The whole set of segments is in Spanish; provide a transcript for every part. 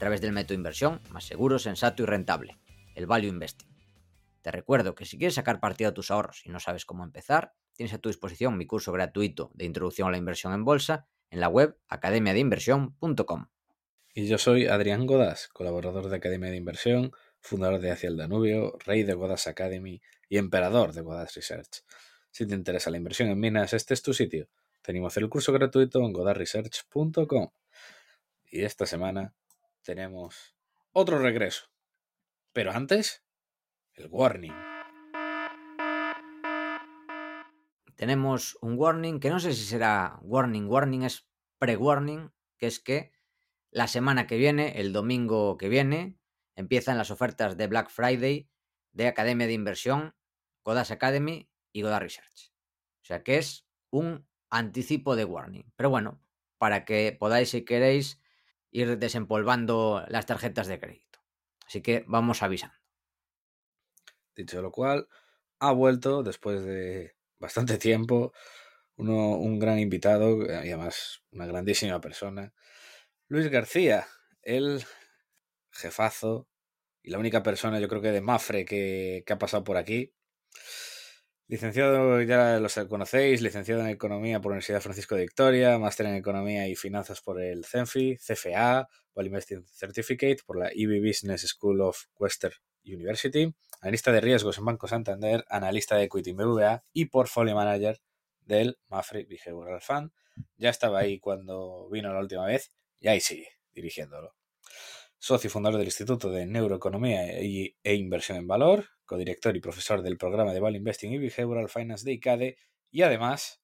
Través del método inversión más seguro, sensato y rentable, el Value Investing. Te recuerdo que si quieres sacar partido a tus ahorros y no sabes cómo empezar, tienes a tu disposición mi curso gratuito de introducción a la inversión en bolsa en la web academiadeinversión.com. Y yo soy Adrián Godas, colaborador de Academia de Inversión, fundador de Hacia el Danubio, rey de Godas Academy y emperador de Godas Research. Si te interesa la inversión en minas, este es tu sitio. Tenemos el curso gratuito en godasresearch.com. Y esta semana tenemos otro regreso. Pero antes, el warning. Tenemos un warning que no sé si será warning, warning es pre-warning, que es que la semana que viene, el domingo que viene, empiezan las ofertas de Black Friday de Academia de Inversión, Godas Academy y Goda Research. O sea que es un anticipo de warning. Pero bueno, para que podáis, si queréis, ir desempolvando las tarjetas de crédito. Así que vamos avisando. Dicho lo cual, ha vuelto después de bastante tiempo uno, un gran invitado y además una grandísima persona, Luis García, el jefazo y la única persona, yo creo que de Mafre que, que ha pasado por aquí. Licenciado, ya los conocéis, licenciado en Economía por la Universidad Francisco de Victoria, máster en Economía y Finanzas por el CENFI, CFA, Wall Investing Certificate por la EB Business School of Western University, analista de riesgos en Banco Santander, analista de Equity BVA y portfolio manager del Mafre Behavioral Fund. Ya estaba ahí cuando vino la última vez y ahí sigue dirigiéndolo. Socio y fundador del Instituto de Neuroeconomía e Inversión en Valor, codirector y profesor del programa de Value Investing y Behavioral Finance de ICADE y además,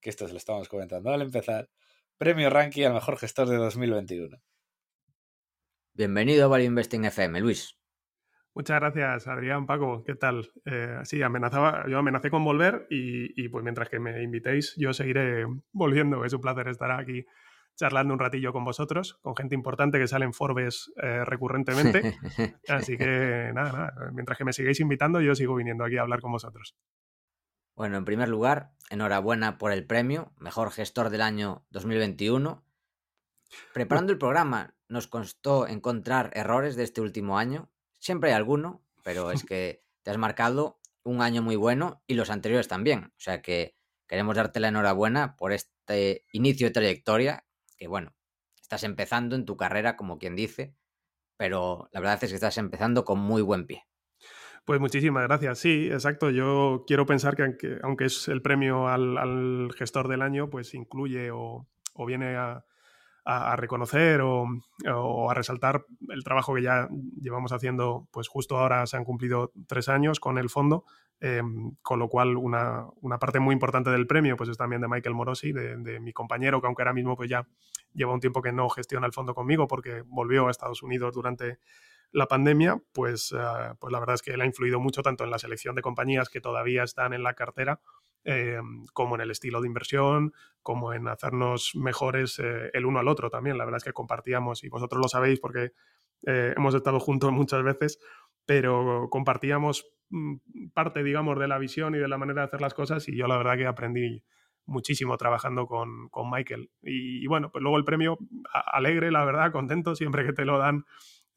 que esto se lo estamos comentando al empezar, premio Ranking al mejor gestor de 2021. Bienvenido a Value Investing FM, Luis. Muchas gracias, Adrián, Paco, ¿qué tal? Eh, sí, amenazaba, yo amenacé con volver y, y, pues mientras que me invitéis, yo seguiré volviendo. Es un placer estar aquí charlando un ratillo con vosotros, con gente importante que sale en Forbes eh, recurrentemente. Así que nada, nada, mientras que me sigáis invitando, yo sigo viniendo aquí a hablar con vosotros. Bueno, en primer lugar, enhorabuena por el premio, mejor gestor del año 2021. Preparando el programa, nos costó encontrar errores de este último año. Siempre hay alguno, pero es que te has marcado un año muy bueno y los anteriores también. O sea que queremos darte la enhorabuena por este inicio de trayectoria que bueno, estás empezando en tu carrera, como quien dice, pero la verdad es que estás empezando con muy buen pie. Pues muchísimas gracias. Sí, exacto. Yo quiero pensar que aunque, aunque es el premio al, gestor del año, pues incluye o, viene a, reconocer o, a resaltar el trabajo que ya llevamos haciendo, pues justo ahora se han cumplido tres años con el fondo, eh, con lo cual una, una, parte muy importante del premio pues es también de Michael Morosi, de, mi compañero, que aunque ahora mismo pues ya lleva un tiempo que no gestiona el fondo conmigo porque volvió a Estados Unidos durante la pandemia, pues, uh, pues la verdad es que él ha influido mucho tanto en la selección de compañías que todavía están en la cartera, eh, como en el estilo de inversión, como en hacernos mejores eh, el uno al otro también. La verdad es que compartíamos, y vosotros lo sabéis porque eh, hemos estado juntos muchas veces, pero compartíamos mm, parte, digamos, de la visión y de la manera de hacer las cosas y yo la verdad que aprendí muchísimo trabajando con, con Michael. Y, bueno, pues luego el premio alegre, la verdad, contento, siempre que te lo dan,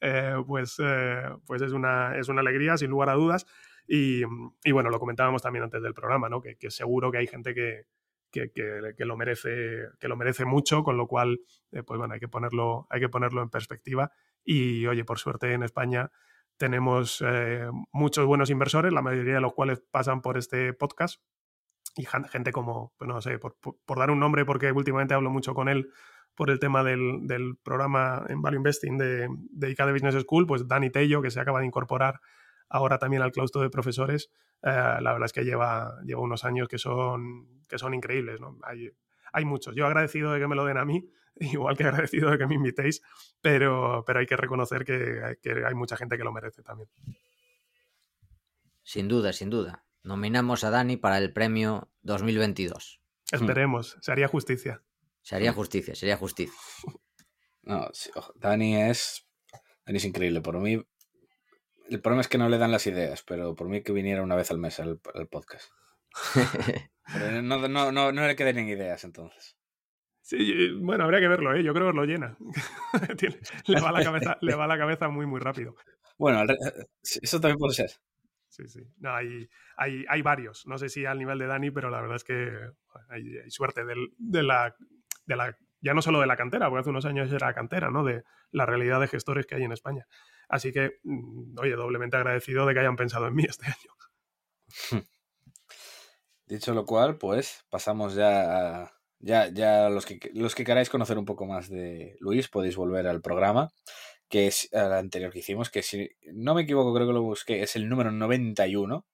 eh, pues, eh, pues es, una, es una alegría, sin lugar a dudas. Y, y, bueno, lo comentábamos también antes del programa, ¿no? Que, seguro que hay gente que, que, que, que, lo merece, que lo merece mucho, con lo cual, eh, pues bueno, hay que, ponerlo, hay que ponerlo en perspectiva. Y oye, por suerte en España tenemos eh, muchos buenos inversores, la mayoría de los cuales pasan por este podcast. Y gente como, pues no sé, por, por, por dar un nombre, porque últimamente hablo mucho con él por el tema del, del programa en Value Investing de, de ICADE Business School, pues Dani Tello, que se acaba de incorporar ahora también al claustro de profesores, eh, la verdad es que lleva, lleva unos años que son, que son increíbles, ¿no? Hay, hay muchos. Yo agradecido de que me lo den a mí, igual que agradecido de que me invitéis, pero, pero hay que reconocer que, que hay mucha gente que lo merece también. Sin duda, sin duda. Nominamos a Dani para el premio 2022. Esperemos, se haría justicia. Se haría justicia, sería justicia. No, Dani es. Dani es increíble. Por mí. El problema es que no le dan las ideas, pero por mí que viniera una vez al mes al, podcast. no, no, no, no le queden ideas entonces. Sí, bueno, habría que verlo, ¿eh? Yo creo que lo llena. le, va la cabeza, le va la cabeza muy, muy rápido. Bueno, eso también puede ser. Sí, sí. No, hay, hay, hay, varios. No sé si al nivel de Dani, pero la verdad es que hay, suerte de, la, de la, ya no solo de la cantera, porque hace unos años era cantera, ¿no? De la realidad de gestores que hay en España. Así que, mm, oye, doblemente agradecido de que hayan pensado en mí este año. Dicho lo cual, pues pasamos ya a ya, ya los, que, los que queráis conocer un poco más de Luis podéis volver al programa, que es el anterior que hicimos, que si no me equivoco, creo que lo busqué, es el número 91.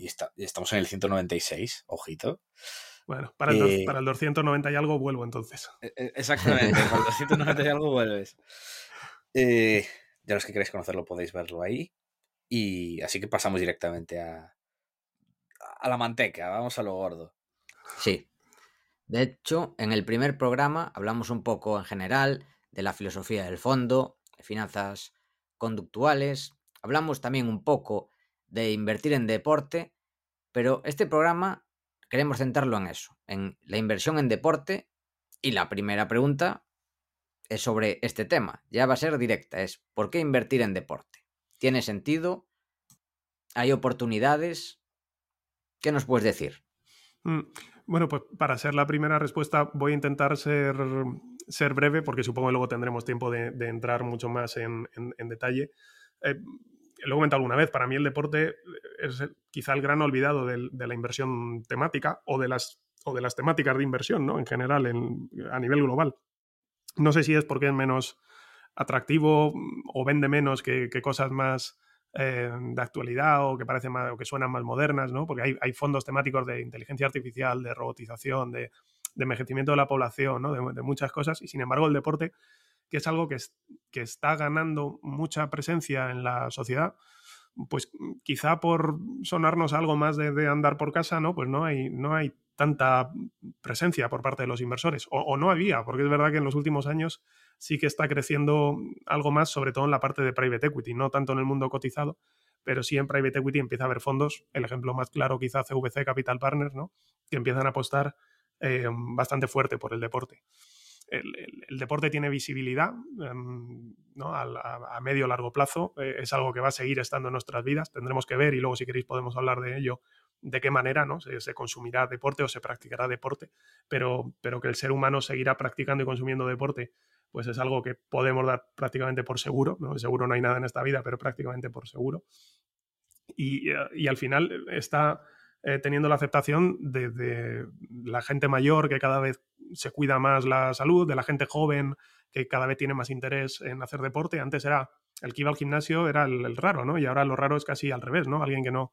y, está, y estamos en el 196, ojito. Bueno, para el, eh, para el 290 y algo vuelvo entonces. E, e, exactamente, para el 290 y algo vuelves. Eh, ya los que queráis conocerlo podéis verlo ahí. Y así que pasamos directamente a, a la manteca, vamos a lo gordo. Sí, de hecho, en el primer programa hablamos un poco en general de la filosofía del fondo, de finanzas conductuales, hablamos también un poco de invertir en deporte, pero este programa queremos centrarlo en eso, en la inversión en deporte y la primera pregunta es sobre este tema, ya va a ser directa, es ¿por qué invertir en deporte? ¿Tiene sentido? ¿Hay oportunidades? ¿Qué nos puedes decir? Mm, bueno, pues para ser la primera respuesta voy a intentar ser, ser breve porque supongo que luego tendremos tiempo de, entrar mucho más en, detalle. Eh, lo he comentado alguna vez, para mí el deporte es quizá el gran olvidado de, la inversión temática o de, las, o de las temáticas de inversión ¿no? en general a nivel global. No sé si es porque es menos atractivo o vende menos que cosas más eh, de actualidad o que parecen más, o que suenan más modernas, ¿no? Porque hay, hay fondos temáticos de inteligencia artificial, de robotización, de, de envejecimiento de la población, ¿no? De, muchas cosas. Y sin embargo, el deporte, que es algo que, que está ganando mucha presencia en la sociedad, pues quizá por sonarnos algo más de, andar por casa, ¿no? Pues no hay, no hay tanta presencia por parte de los inversores. O, no había, porque es verdad que en los últimos años sí que está creciendo algo más, sobre todo en la parte de private equity, no tanto en el mundo cotizado, pero sí en private equity empieza a haber fondos, el ejemplo más claro quizá CVC Capital Partners, ¿no? que empiezan a apostar eh, bastante fuerte por el deporte. El, deporte tiene visibilidad em, ¿no? a, medio largo plazo, eh, es algo que va a seguir estando en nuestras vidas, tendremos que ver y luego si queréis podemos hablar de ello, de qué manera ¿no? se, se, consumirá deporte o se practicará deporte, pero, pero que el ser humano seguirá practicando y consumiendo deporte pues es algo que podemos dar prácticamente por seguro, ¿no? Seguro no hay nada en esta vida, pero prácticamente por seguro. Y, eh, al final está eh, teniendo la aceptación de, la gente mayor que cada vez se cuida más la salud, de la gente joven que cada vez tiene más interés en hacer deporte. Antes era el que iba al gimnasio era el, raro, ¿no? Y ahora lo raro es casi al revés, ¿no? Alguien que no,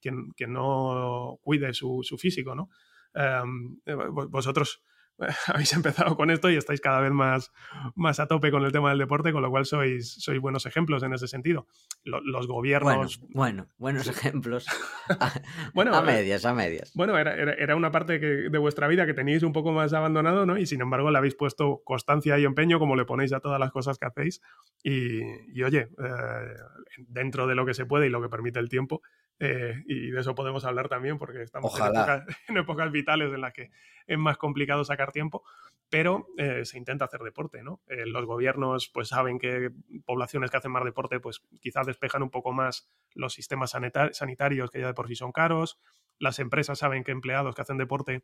que, no cuide su, físico, ¿no? Em, eh, vosotros habéis empezado con esto y estáis cada vez más, más a tope con el tema del deporte, con lo cual sois, sois buenos ejemplos en ese sentido. Los, gobiernos... Bueno, buenos ejemplos. bueno, a eh, medias, a medias. Bueno, era, era, una parte de vuestra vida que teníais un poco más abandonado, ¿no? Y sin embargo le habéis puesto constancia y empeño como le ponéis a todas las cosas que hacéis. Y, oye, eh, dentro de lo que se puede y lo que permite el tiempo, eh, y de eso podemos hablar también porque estamos en épocas, vitales en las que es más complicado sacar tiempo, pero eh, se intenta hacer deporte, ¿no? Eh, los gobiernos pues saben que poblaciones que hacen más deporte pues quizás despejan un poco más los sistemas sanitarios que ya de por sí son caros, las empresas saben que empleados que hacen deporte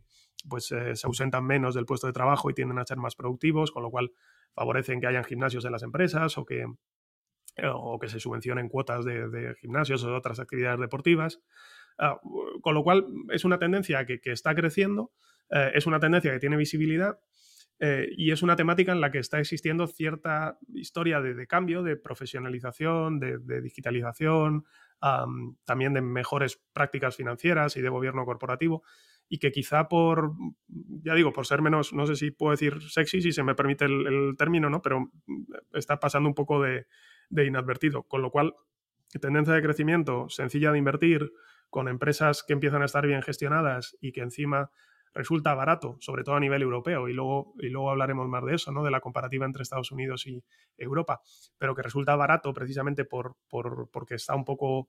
pues se ausentan menos del puesto de trabajo y tienden a ser más productivos, con lo cual favorecen que hayan gimnasios en las empresas o que o que se subvencionen cuotas de, gimnasios o de otras actividades deportivas. Ah, con lo cual es una tendencia que, está creciendo, eh, es una tendencia que tiene visibilidad eh, y es una temática en la que está existiendo cierta historia de, cambio, de profesionalización, de, digitalización, también de mejores prácticas financieras y de gobierno corporativo. y que quizá por, ya digo, por ser menos, no sé si puedo decir sexy, si se me permite el, término, ¿no? Pero está pasando un poco de, de inadvertido, con lo cual tendencia de crecimiento sencilla de invertir, con empresas que empiezan a estar bien gestionadas y que encima resulta barato, sobre todo a nivel europeo, y luego, y luego hablaremos más de eso, ¿no? de la comparativa entre Estados Unidos y Europa, pero que resulta barato precisamente por, por, porque está un poco,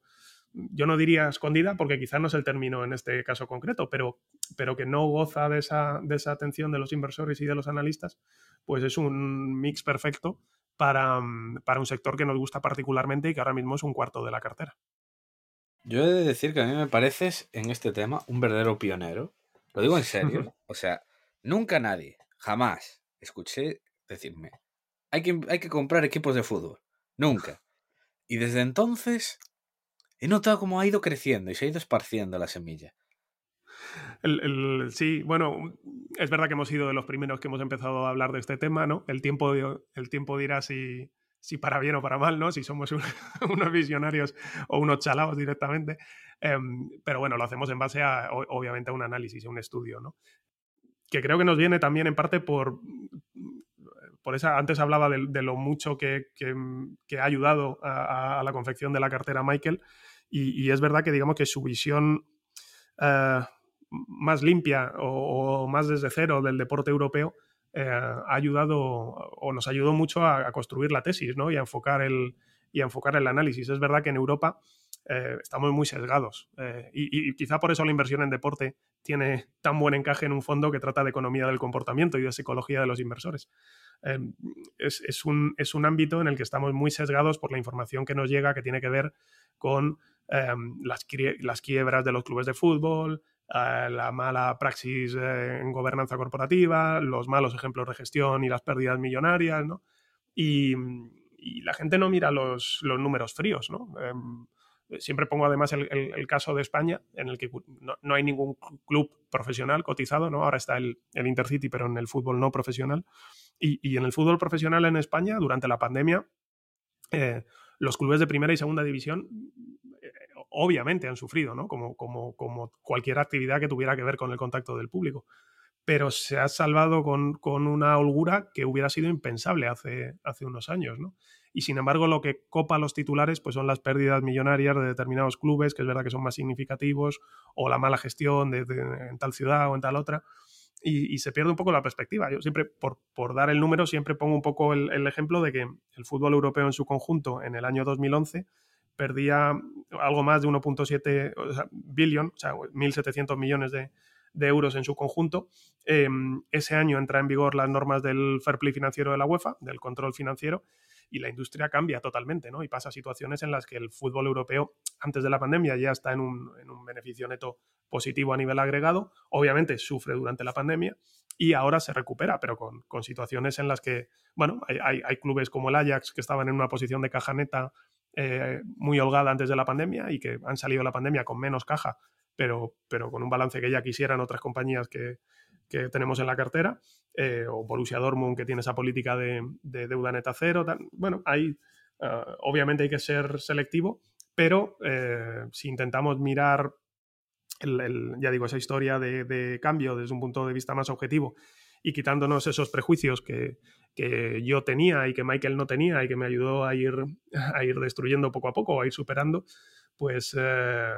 yo no diría escondida, porque quizá no es el término en este caso concreto, pero, pero que no goza de esa, de esa atención de los inversores y de los analistas, pues es un mix perfecto para, para un sector que nos gusta particularmente y que ahora mismo es un cuarto de la cartera. Yo he de decir que a mí me pareces en este tema un verdadero pionero lo digo en serio. O sea, nunca nadie, jamás, escuché decirme, hay que, hay que comprar equipos de fútbol. Nunca. Y desde entonces he notado cómo ha ido creciendo y se ha ido esparciendo la semilla. Sí, bueno, es verdad que hemos sido de los primeros que hemos empezado a hablar de este tema, ¿no? El tiempo, el tiempo dirá si, si para bien o para mal, ¿no? Si somos unos visionarios o unos chalaos directamente. Em, pero bueno, lo hacemos en base a, obviamente, a un análisis, a un estudio, ¿no? Que creo que nos viene también en parte por, por esa, antes hablaba de, lo mucho que, que, ha ayudado a, la confección de la cartera Michael, y, es verdad que digamos que su visión eh, más limpia o, más desde cero del deporte europeo eh, ha ayudado o nos ayudó mucho a, construir la tesis ¿no? y, a enfocar el, y enfocar el análisis. Es verdad que en Europa eh, estamos muy sesgados. Eh, y, quizá por eso la inversión en deporte tiene tan buen encaje en un fondo que trata de economía del comportamiento y de psicología de los inversores. Eh, es, un, es, un, ámbito en el que estamos muy sesgados por la información que nos llega que tiene que ver con las, las, quiebras de los clubes de fútbol, la mala praxis en gobernanza corporativa, los malos ejemplos de gestión y las pérdidas millonarias, ¿no? Y, la gente no mira los, los números fríos, ¿no? Em, Siempre pongo además el, caso de España, en el que no, hay ningún club profesional cotizado, ¿no? Ahora está el, Intercity, pero en el fútbol no profesional. Y, en el fútbol profesional en España, durante la pandemia, eh, los clubes de primera y segunda división eh, obviamente han sufrido, ¿no? Como, como, como, cualquier actividad que tuviera que ver con el contacto del público. Pero se ha salvado con, con una holgura que hubiera sido impensable hace, hace unos años, ¿no? y sin embargo lo que copa los titulares pues son las pérdidas millonarias de determinados clubes, que es verdad que son más significativos, o la mala gestión de, en tal ciudad o en tal otra, y, se pierde un poco la perspectiva. Yo siempre, por, por dar el número, siempre pongo un poco el, ejemplo de que el fútbol europeo en su conjunto en el año 2011 perdía algo más de 1.7 o sea, billion, o sea, 1.700 millones de, euros en su conjunto. Em, ese año entra en vigor las normas del fair play financiero de la UEFA, del control financiero, y la industria cambia totalmente, ¿no? Y pasa situaciones en las que el fútbol europeo, antes de la pandemia, ya está en un, beneficio neto positivo a nivel agregado. Obviamente sufre durante la pandemia y ahora se recupera, pero con, situaciones en las que, bueno, hay, clubes como el Ajax que estaban en una posición de caja neta eh, muy holgada antes de la pandemia y que han salido de la pandemia con menos caja, pero, pero con un balance que ya quisieran otras compañías que, que tenemos en la cartera, eh, o Borussia Dortmund que tiene esa política de, deuda neta cero. Bueno, hay, ah, obviamente hay que ser selectivo, pero eh, si intentamos mirar, ya digo, esa historia de, cambio desde un punto de vista más objetivo y quitándonos esos prejuicios que, yo tenía y que Michael no tenía y que me ayudó a ir, a ir destruyendo poco a poco, a ir superando, pues, eh,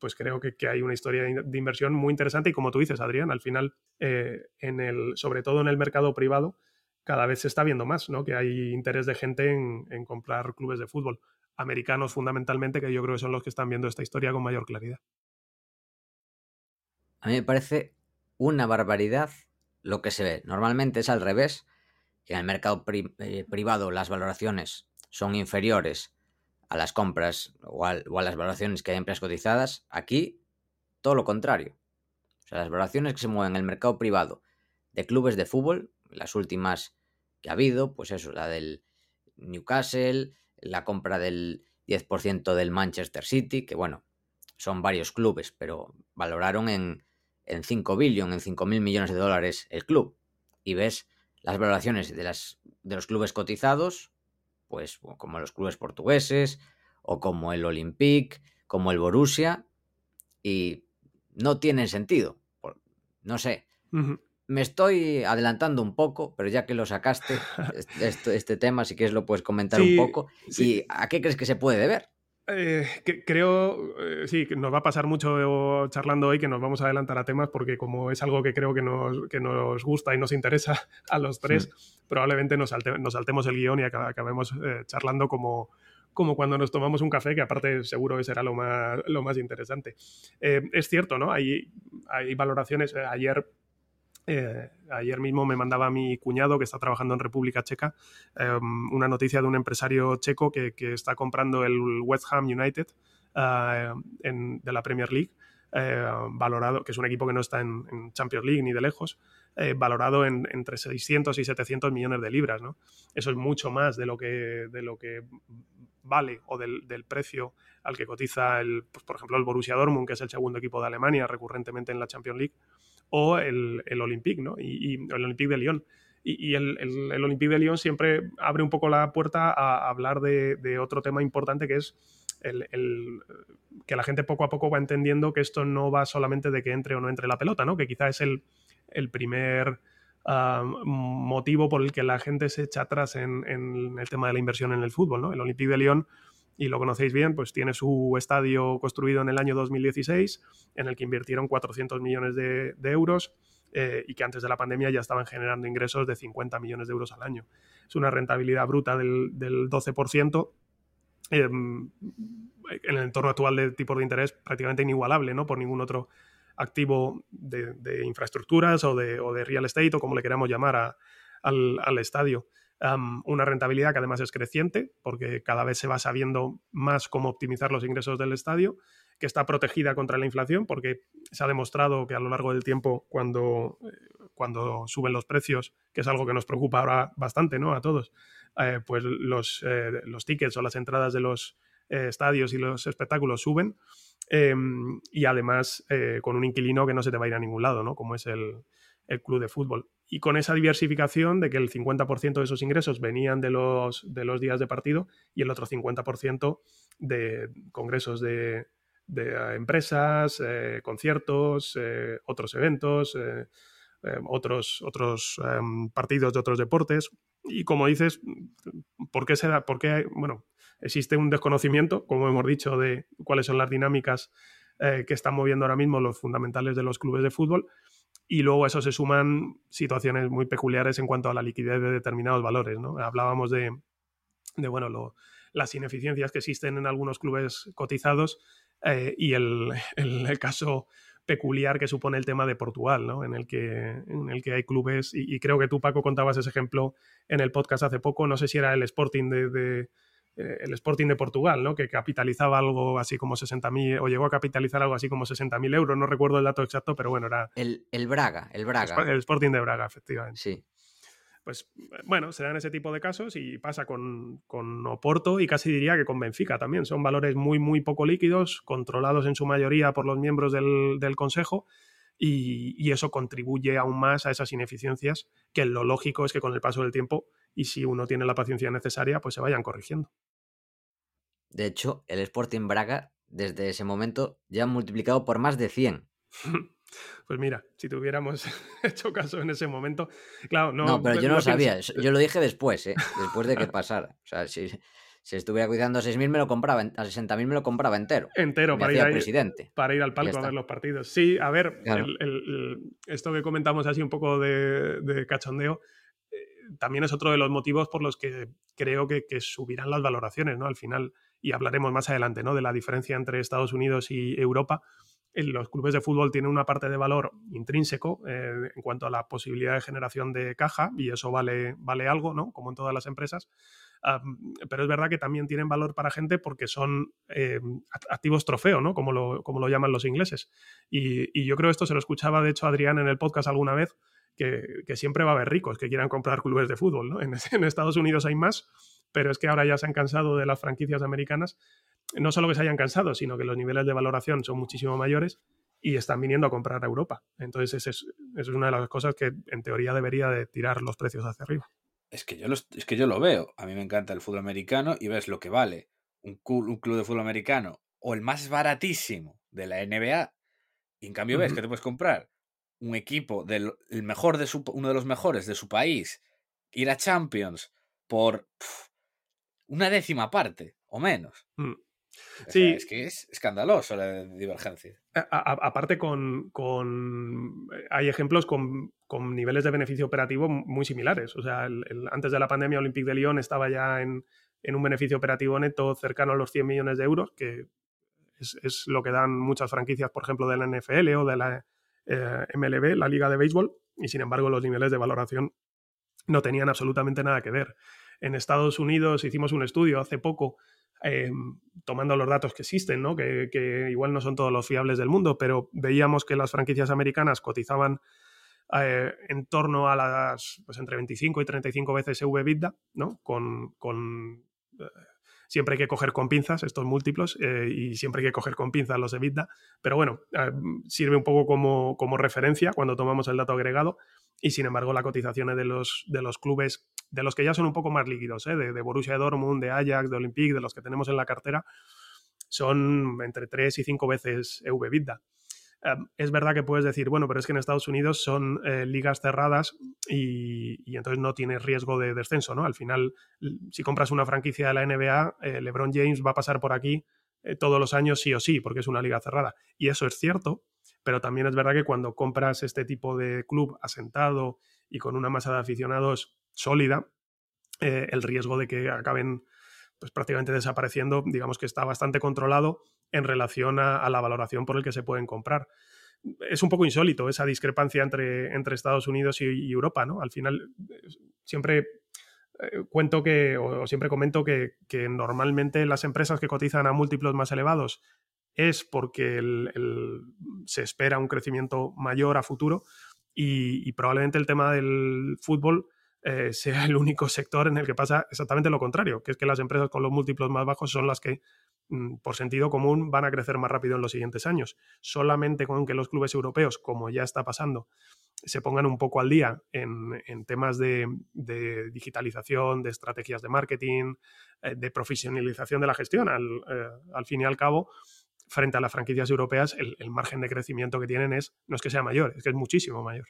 pues creo que, hay una historia de inversión muy interesante y como tú dices, Adrián, al final, eh, en el, sobre todo en el mercado privado, cada vez se está viendo más, ¿no? Que hay interés de gente en, comprar clubes de fútbol, americanos fundamentalmente, que yo creo que son los que están viendo esta historia con mayor claridad. A mí me parece una barbaridad lo que se ve. Normalmente es al revés, que en el mercado eh, privado las valoraciones son inferiores a las compras o a, las valoraciones que hay en empresas cotizadas, aquí todo lo contrario. O sea, las valoraciones que se mueven en el mercado privado de clubes de fútbol, las últimas que ha habido, pues eso, la del Newcastle, la compra del 10% del Manchester City, que bueno, son varios clubes, pero valoraron en, en 5 billion, en 5 mil millones de dólares el club. Y ves las valoraciones de, las, de los clubes cotizados, pues como los clubes portugueses o como el Olympique, como el Borussia, y no tienen sentido. no sé. Me estoy adelantando un poco, pero ya que lo sacaste, este, este, tema, si quieres lo puedes comentar un poco. ¿Y a qué crees que se puede deber? Eh, creo, eh, sí, que nos va a pasar mucho charlando hoy que nos vamos a adelantar a temas porque como es algo que creo que nos, que nos gusta y nos interesa a los tres, probablemente nos, nos, saltemos el guion y acabemos eh, charlando como, como cuando nos tomamos un café, que aparte seguro que será lo más, lo más interesante. es cierto, ¿no? Hay, hay valoraciones. Ayer eh, ayer mismo me mandaba mi cuñado, que está trabajando en República Checa, em, una noticia de un empresario checo que, está comprando el West Ham United eh, de la Premier League, eh, valorado, que es un equipo que no está en, Champions League ni de lejos, valorado en, entre 600 y 700 millones de libras. Eso es mucho más de lo que, de lo que vale o del, precio al que cotiza, el, pues, por ejemplo, el Borussia Dortmund, que es el segundo equipo de Alemania recurrentemente en la Champions League o el, el Olympique, ¿no? Y, el Olympique de Lyon. Y, el, el, Olympique de Lyon siempre abre un poco la puerta a hablar de, otro tema importante que es el, que la gente poco a poco va entendiendo que esto no va solamente de que entre o no entre la pelota, ¿no? Que quizá es el, primer ah, motivo por el que la gente se echa atrás en, en, el tema de la inversión en el fútbol, ¿no? El Olympique de Lyon y lo conocéis bien, pues tiene su estadio construido en el año 2016, en el que invirtieron 400 millones de, euros eh, y que antes de la pandemia ya estaban generando ingresos de 50 millones de euros al año. Es una rentabilidad bruta del, 12%. Em, en el entorno actual de tipos de interés prácticamente inigualable, ¿no? Por ningún otro activo de, infraestructuras o de, real estate o como le queramos llamar al estadio una rentabilidad que además es creciente, porque cada vez se va sabiendo más cómo optimizar los ingresos del estadio, que está protegida contra la inflación, porque se ha demostrado que a lo largo del tiempo, cuando, eh, cuando suben los precios, que es algo que nos preocupa ahora bastante ¿no? a todos, eh, pues los, eh, los, tickets o las entradas de los estadios y los espectáculos suben. Em, y además con un inquilino que no se te va a ir a ningún lado, ¿no? como es el, el club de fútbol. Y con esa diversificación de que el 50% de esos ingresos venían de los, de los días de partido y el otro 50% de congresos de, de empresas, eh, conciertos, eh, otros eventos, eh, otros, otros em, partidos de otros deportes. Y como dices, ¿por qué se? ¿Por qué, bueno, existe un desconocimiento, como hemos dicho, de cuáles son las dinámicas que están moviendo ahora mismo los fundamentales de los clubes de fútbol y luego a eso se suman situaciones muy peculiares en cuanto a la liquidez de determinados valores. ¿no? Hablábamos de, de bueno, las ineficiencias que existen en algunos clubes cotizados eh, y el, el, caso peculiar que supone el tema de Portugal, ¿no? en, el que, en el que hay clubes, y, creo que tú, Paco, contabas ese ejemplo en el podcast hace poco, no sé si era el Sporting de el Sporting de Portugal, ¿no? que capitalizaba algo así como 60.000, o llegó a capitalizar algo así como 60.000 euros, no recuerdo el dato exacto, pero bueno, era... El, Braga, el Braga. El Sporting de Braga, efectivamente. Sí. Pues bueno, se dan ese tipo de casos y pasa con, con, Oporto y casi diría que con Benfica también. Son valores muy, muy poco líquidos, controlados en su mayoría por los miembros del, del Consejo y, y, eso contribuye aún más a esas ineficiencias que lo lógico es que con el paso del tiempo y si uno tiene la paciencia necesaria, pues se vayan corrigiendo. De hecho, el Sporting Braga, desde ese momento, ya ha multiplicado por más de 100. Pues mira, si tuviéramos hecho caso en ese momento, claro, no. No, pero yo no lo sabía, yo lo dije después, ¿eh? después de que pasara. O sea, si, si estuviera cuidando a 6.000 me lo compraba, a 60.000 me lo compraba entero. Entero, para ir, presidente. para ir al palco a ver los partidos. Sí, a ver, esto que comentamos así un poco de, cachondeo, también es otro de los motivos por los que creo que, subirán las valoraciones, ¿no? Al final y hablaremos más adelante ¿no? de la diferencia entre Estados Unidos y Europa. Los clubes de fútbol tienen una parte de valor intrínseco eh, en cuanto a la posibilidad de generación de caja y eso vale, vale algo, ¿no? como en todas las empresas. Pero es verdad que también tienen valor para gente porque son eh, activos trofeo, ¿no? Como lo, como lo llaman los ingleses. Y, yo creo esto se lo escuchaba, de hecho, Adrián en el podcast alguna vez, que, siempre va a haber ricos que quieran comprar clubes de fútbol. en Estados Unidos hay más, pero es que ahora ya se han cansado de las franquicias americanas. No solo que se hayan cansado, sino que los niveles de valoración son muchísimo mayores y están viniendo a comprar a Europa. Entonces, eso es, una de las cosas que en teoría debería de tirar los precios hacia arriba. Es que, yo es que yo lo veo. A mí me encanta el fútbol americano y ves lo que vale un, un club de fútbol americano o el más baratísimo de la NBA. Y en cambio ves que te puedes comprar un equipo del el mejor de su, uno de los mejores de su país ir a Champions por una décima parte o menos. Mm. O Sí. sea, es que es escandaloso la divergencia. A- a- aparte, con, con- hay ejemplos con, con niveles de beneficio operativo muy similares. O sea, el- el- antes de la pandemia, Olympique de Lyon estaba ya en, en un beneficio operativo neto cercano a los 100 millones de euros, que es, es lo que dan muchas franquicias, por ejemplo, de la NFL o de la eh, MLB, la Liga de Béisbol, y sin embargo los niveles de valoración no tenían absolutamente nada que ver. En Estados Unidos hicimos un estudio hace poco eh, tomando los datos que existen, ¿no? Que, igual no son todos los fiables del mundo, pero veíamos que las franquicias americanas cotizaban eh, en torno a las, pues entre 25 y 35 veces EV-EBITDA, ¿no? Con, eh, siempre hay que coger con pinzas estos múltiplos y siempre hay que coger con pinzas los EBITDA, pero bueno, sirve un poco como, como, referencia cuando tomamos el dato agregado y sin embargo las cotizaciones de los, de los clubes, de los que ya son un poco más líquidos, ¿eh? de, de, Borussia Dortmund, de Ajax, de Olympique, de los que tenemos en la cartera, son entre 3 y 5 veces EV-EBITDA. Um, es verdad que puedes decir, bueno, pero es que en Estados Unidos son eh, ligas cerradas y, y, entonces no tienes riesgo de descenso, ¿no? Al final, si compras una franquicia de la NBA, eh, LeBron James va a pasar por aquí eh, todos los años sí o sí, porque es una liga cerrada. Y eso es cierto, pero también es verdad que cuando compras este tipo de club asentado y con una masa de aficionados sólida, eh, el riesgo de que acaben pues prácticamente desapareciendo, digamos que está bastante controlado en relación a, la valoración por el que se pueden comprar. Es un poco insólito esa discrepancia entre, entre Estados Unidos y, Europa, ¿no? Al final, siempre eh, cuento que, o, siempre comento que, que, normalmente las empresas que cotizan a múltiplos más elevados es porque se espera un crecimiento mayor a futuro y probablemente el tema del fútbol eh, sea el único sector en el que pasa exactamente lo contrario, que es que las empresas con los múltiplos más bajos son las que, mm, por sentido común, van a crecer más rápido en los siguientes años. Solamente con que los clubes europeos, como ya está pasando, se pongan un poco al día en, temas de, digitalización, de estrategias de marketing, eh, de profesionalización de la gestión, al, eh, al, fin y al cabo, frente a las franquicias europeas, el, el margen de crecimiento que tienen es, no es que sea mayor, es que es muchísimo mayor.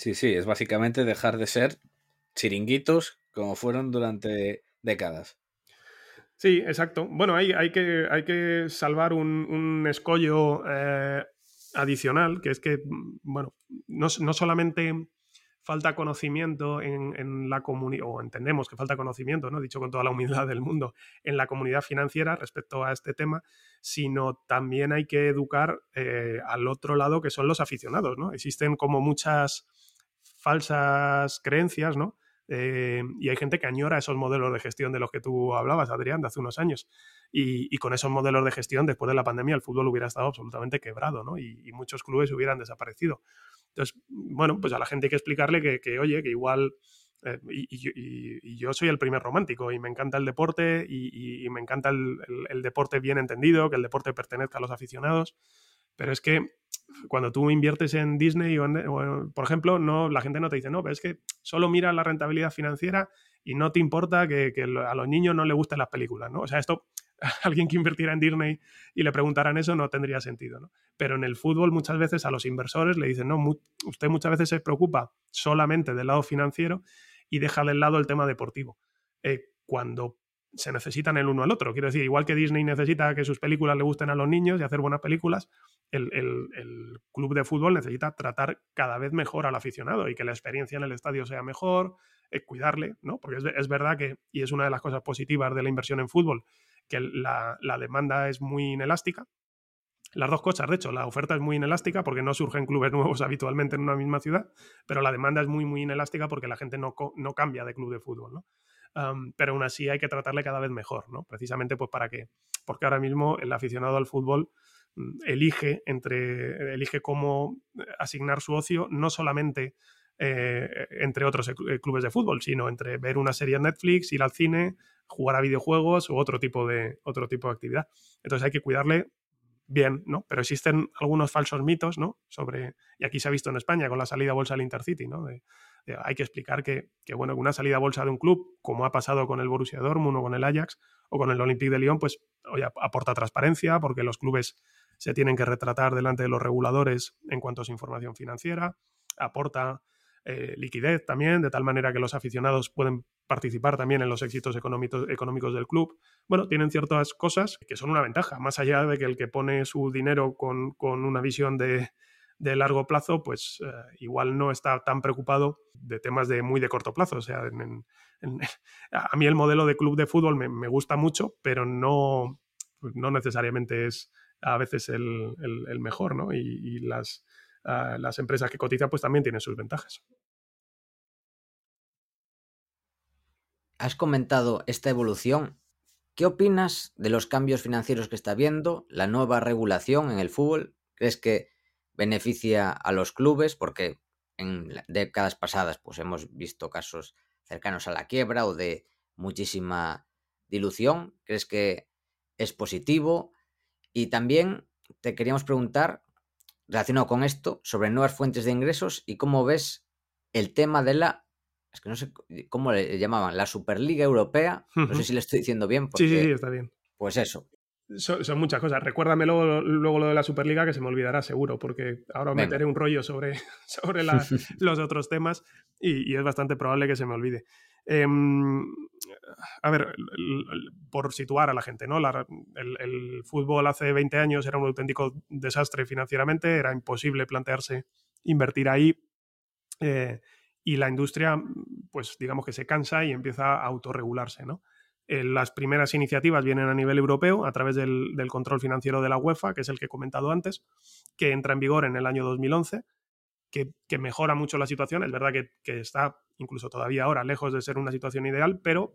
Sí, sí, es básicamente dejar de ser chiringuitos como fueron durante décadas. Sí, exacto. Bueno, hay, hay, que, hay que salvar un, un escollo eh, adicional, que es que, bueno, no, no solamente falta conocimiento en, en la comunidad, o entendemos que falta conocimiento, ¿no? dicho con toda la humildad del mundo, en la comunidad financiera respecto a este tema, sino también hay que educar eh, al otro lado que son los aficionados. ¿no? Existen como muchas falsas creencias, ¿no? Eh, y hay gente que añora esos modelos de gestión de los que tú hablabas, Adrián, de hace unos años. Y, con esos modelos de gestión, después de la pandemia, el fútbol hubiera estado absolutamente quebrado, ¿no? Y, muchos clubes hubieran desaparecido. Entonces, bueno, pues a la gente hay que explicarle que, oye, que igual... Eh, y, yo soy el primer romántico y me encanta el deporte y, me encanta el, el, el deporte bien entendido, que el deporte pertenezca a los aficionados, pero es que cuando tú inviertes en Disney o, en, por ejemplo, no, la gente no te dice, no, pero es que solo mira la rentabilidad financiera y no te importa que, que a los niños no les gusten las películas, ¿no? O sea, esto, alguien que invirtiera en Disney y le preguntaran eso no tendría sentido, ¿no? Pero en el fútbol muchas veces a los inversores le dicen, no, usted muchas veces se preocupa solamente del lado financiero y deja de lado el tema deportivo. Eh, cuando se necesitan el uno al otro. Quiero decir, igual que Disney necesita que sus películas le gusten a los niños y hacer buenas películas, el, el, club de fútbol necesita tratar cada vez mejor al aficionado y que la experiencia en el estadio sea mejor, eh, cuidarle, ¿no? Porque es, es, verdad que, y es una de las cosas positivas de la inversión en fútbol, que la, la demanda es muy inelástica. Las dos cosas, de hecho, la oferta es muy inelástica porque no surgen clubes nuevos habitualmente en una misma ciudad, pero la demanda es muy, muy inelástica porque la gente no, no cambia de club de fútbol, ¿no? Pero aún así hay que tratarle cada vez mejor, ¿no? Precisamente pues para qué. Porque ahora mismo el aficionado al fútbol mm, elige entre elige cómo asignar su ocio no solamente eh, entre otros clubes de fútbol, sino entre ver una serie en Netflix, ir al cine, jugar a videojuegos u otro tipo de otro tipo de actividad. Entonces hay que cuidarle bien, ¿no? Pero existen algunos falsos mitos, ¿no? Sobre, y aquí se ha visto en España con la salida a bolsa del Intercity, ¿no? De, hay que explicar que, que, bueno, una salida a bolsa de un club, como ha pasado con el Borussia Dortmund o con el Ajax o con el Olympique de Lyon, pues, aporta transparencia porque los clubes se tienen que retratar delante de los reguladores en cuanto a su información financiera, aporta eh, liquidez también, de tal manera que los aficionados pueden participar también en los éxitos económicos, económicos del club. Bueno, tienen ciertas cosas que son una ventaja, más allá de que el que pone su dinero con, una visión de, largo plazo, pues eh, igual no está tan preocupado de temas de muy de corto plazo. O sea, a mí el modelo de club de fútbol me, gusta mucho, pero no, no necesariamente es a veces el, mejor, ¿no? y las, las empresas que cotizan pues también tienen sus ventajas. Has comentado esta evolución. ¿Qué opinas de los cambios financieros que está viendo, la nueva regulación en el fútbol? ¿Crees que beneficia a los clubes? Porque en décadas pasadas pues hemos visto casos cercanos a la quiebra o de muchísima dilución. ¿Crees que es positivo? Y también te queríamos preguntar relacionado con esto sobre nuevas fuentes de ingresos y cómo ves el tema de la, es que no sé cómo le llamaban, la Superliga Europea, no sé si le estoy diciendo bien. sí, sí, sí, está bien. Pues eso. Son, muchas cosas. Recuérdame luego, lo de la Superliga que se me olvidará seguro, porque ahora meteré un rollo sobre, sobre los otros temas y, es bastante probable que se me olvide. Em, a ver, por situar a la gente, ¿no? el, fútbol hace 20 años era un auténtico desastre financieramente, era imposible plantearse invertir ahí. Eh, y la industria, pues digamos que se cansa y empieza a autorregularse, ¿no? Eh, las primeras iniciativas vienen a nivel europeo a través del, control financiero de la UEFA, que es el que he comentado antes, que entra en vigor en el año 2011 que, mejora mucho la situación. Es verdad que, está incluso todavía ahora lejos de ser una situación ideal, pero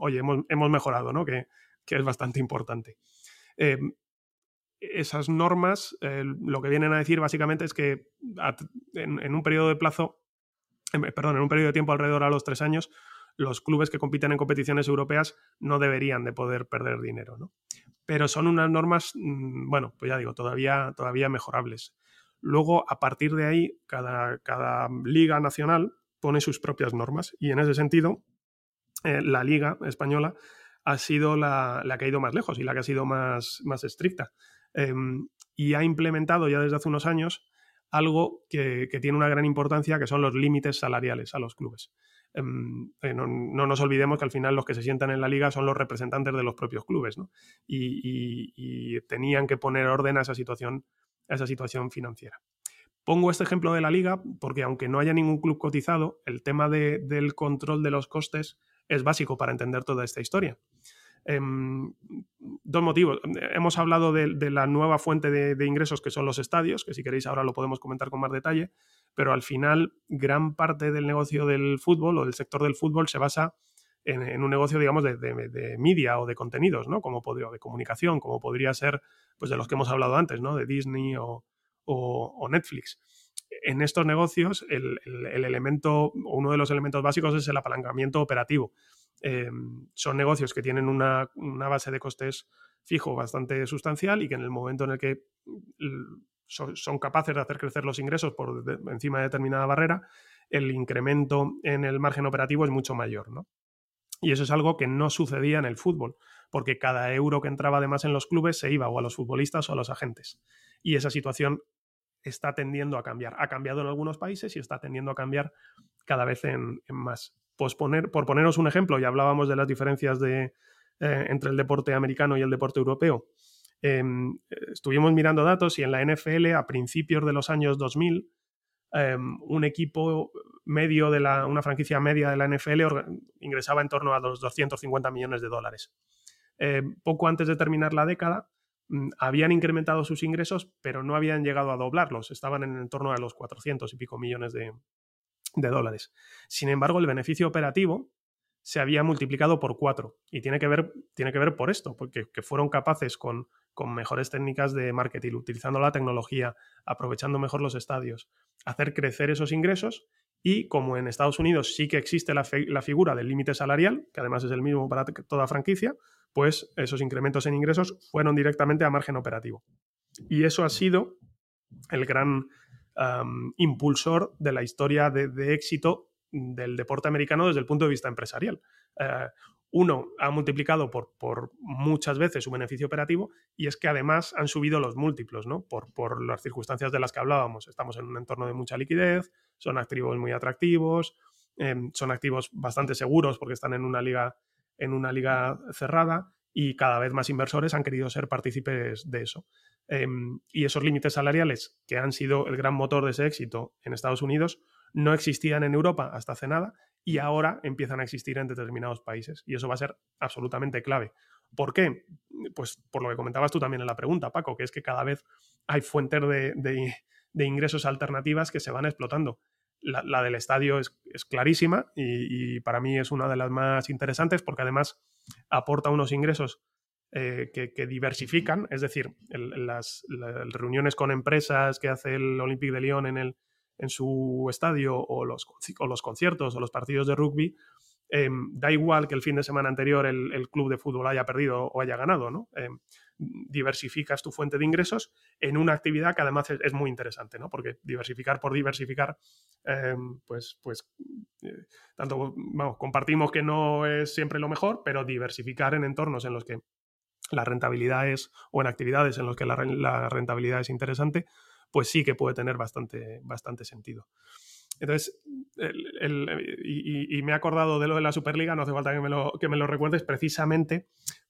oye, hemos, mejorado, ¿no? Que, es bastante importante. Eh, esas normas eh, lo que vienen a decir básicamente es que en, un periodo de plazo, perdón, en un periodo de tiempo alrededor a los tres años, los clubes que compiten en competiciones europeas no deberían de poder perder dinero, ¿no? Pero son unas normas, mm, bueno, pues ya digo, todavía, todavía mejorables. Luego, a partir de ahí, cada, cada liga nacional pone sus propias normas y en ese sentido, eh, la liga española ha sido la, que ha ido más lejos y la que ha sido más, más estricta. Em, y ha implementado ya desde hace unos años algo que, tiene una gran importancia, que son los límites salariales a los clubes. Em, eh, no, nos olvidemos que al final los que se sientan en la liga son los representantes de los propios clubes, y, tenían que poner orden a esa situación a esa situación financiera. Pongo este ejemplo de la liga porque aunque no haya ningún club cotizado, el tema del control de los costes es básico para entender toda esta historia. Em, dos motivos. Hemos hablado de, la nueva fuente de, ingresos que son los estadios, que si queréis ahora lo podemos comentar con más detalle, pero al final gran parte del negocio del fútbol o del sector del fútbol se basa en, un negocio, digamos, de, de, media o de contenidos, ¿no? Como podría, de comunicación, como podría ser, pues, de los que hemos hablado antes, ¿no? De Disney o, Netflix. En estos negocios, el, elemento, uno de los elementos básicos es el apalancamiento operativo. Em, son negocios que tienen una, base de costes fijo bastante sustancial y que en el momento en el que son, capaces de hacer crecer los ingresos por encima de determinada barrera, el incremento en el margen operativo es mucho mayor, ¿no? Y eso es algo que no sucedía en el fútbol, porque cada euro que entraba además en los clubes se iba o a los futbolistas o a los agentes. Y esa situación está tendiendo a cambiar. Ha cambiado en algunos países y está tendiendo a cambiar cada vez en, más. Pues por poneros un ejemplo, ya hablábamos de las diferencias de, eh, entre el deporte americano y el deporte europeo. Em, estuvimos mirando datos y en la NFL a principios de los años 2000 Em, un equipo medio de la, una franquicia media de la NFL ingresaba en torno a los 250 millones de dólares. Em, poco antes de terminar la década, mm, habían incrementado sus ingresos, pero no habían llegado a doblarlos, estaban en torno a los 400 y pico millones de, dólares. Sin embargo, el beneficio operativo se había multiplicado por cuatro y tiene que ver, tiene que ver por esto, porque fueron capaces con, con mejores técnicas de marketing, utilizando la tecnología, aprovechando mejor los estadios, hacer crecer esos ingresos y como en Estados Unidos sí que existe la, figura del límite salarial, que además es el mismo para toda franquicia, pues esos incrementos en ingresos fueron directamente a margen operativo. Y eso ha sido el gran impulsor de la historia de, éxito del deporte americano desde el punto de vista empresarial. Eh, uno, ha multiplicado por, muchas veces su beneficio operativo y es que además han subido los múltiplos, ¿no? Por, las circunstancias de las que hablábamos. Estamos en un entorno de mucha liquidez, son activos muy atractivos, em, son activos bastante seguros porque están en una liga, en una liga cerrada y cada vez más inversores han querido ser partícipes de eso. Em, y esos límites salariales, que han sido el gran motor de ese éxito en Estados Unidos, no existían en Europa hasta hace nada y ahora empiezan a existir en determinados países. Y eso va a ser absolutamente clave. ¿Por qué? Pues por lo que comentabas tú también en la pregunta, Paco, que es que cada vez hay fuentes de, ingresos alternativas que se van explotando. La, del estadio es, clarísima y, para mí es una de las más interesantes porque además aporta unos ingresos eh, que, diversifican, es decir, las, reuniones con empresas que hace el Olympique de Lyon en, el, en su estadio o los, los conciertos o los partidos de rugby, em, da igual que el fin de semana anterior el, club de fútbol haya perdido o haya ganado, ¿no? Em, diversificas tu fuente de ingresos en una actividad que además es, muy interesante, ¿no? Porque diversificar por diversificar, em, pues, pues eh, tanto, vamos, compartimos que no es siempre lo mejor, pero diversificar en entornos en los que la rentabilidad es, o en actividades en los que la, rentabilidad es interesante, pues sí que puede tener bastante, bastante sentido. Entonces, y, me he acordado de lo de la Superliga, no hace falta que me lo, que me lo recuerdes, precisamente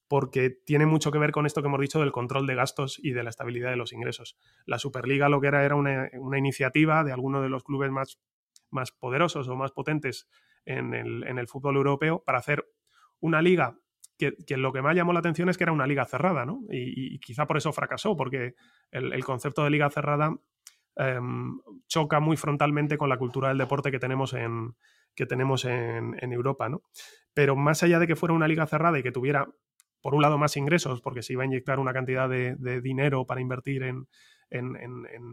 porque tiene mucho que ver con esto que hemos dicho del control de gastos y de la estabilidad de los ingresos. La Superliga lo que era era una, iniciativa de alguno de los clubes más, más poderosos o más potentes en el, en el fútbol europeo para hacer una liga que, lo que me llamó la atención es que era una liga cerrada, ¿no? Y, quizá por eso fracasó, porque el, concepto de liga cerrada em, choca muy frontalmente con la cultura del deporte que tenemos en, que tenemos en, Europa, ¿no? Pero más allá de que fuera una liga cerrada y que tuviera, por un lado, más ingresos, porque se iba a inyectar una cantidad de, dinero para invertir en,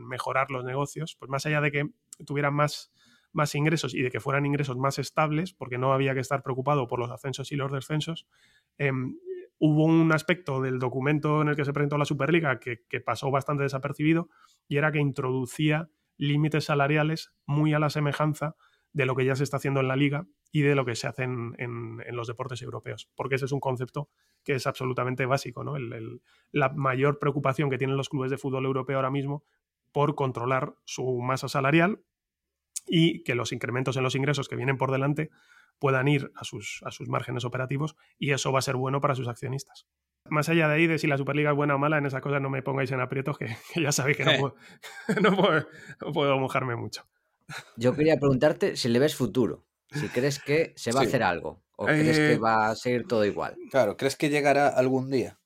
mejorar los negocios, pues más allá de que tuviera más, más ingresos y de que fueran ingresos más estables, porque no había que estar preocupado por los ascensos y los descensos, Em, hubo un aspecto del documento en el que se presentó la Superliga que, pasó bastante desapercibido y era que introducía límites salariales muy a la semejanza de lo que ya se está haciendo en la liga y de lo que se hace en, los deportes europeos, porque ese es un concepto que es absolutamente básico, ¿no? la mayor preocupación que tienen los clubes de fútbol europeo ahora mismo por controlar su masa salarial y que los incrementos en los ingresos que vienen por delante puedan ir a sus, a sus márgenes operativos y eso va a ser bueno para sus accionistas. Más allá de ahí, de si la Superliga es buena o mala, en esas cosas no me pongáis en aprietos, que, ya sabéis que no, puedo, no, puedo, mojarme mucho. Yo quería preguntarte si le ves futuro, si crees que se va a hacer algo o crees que eh, va a seguir todo igual. Claro, ¿crees que llegará algún día?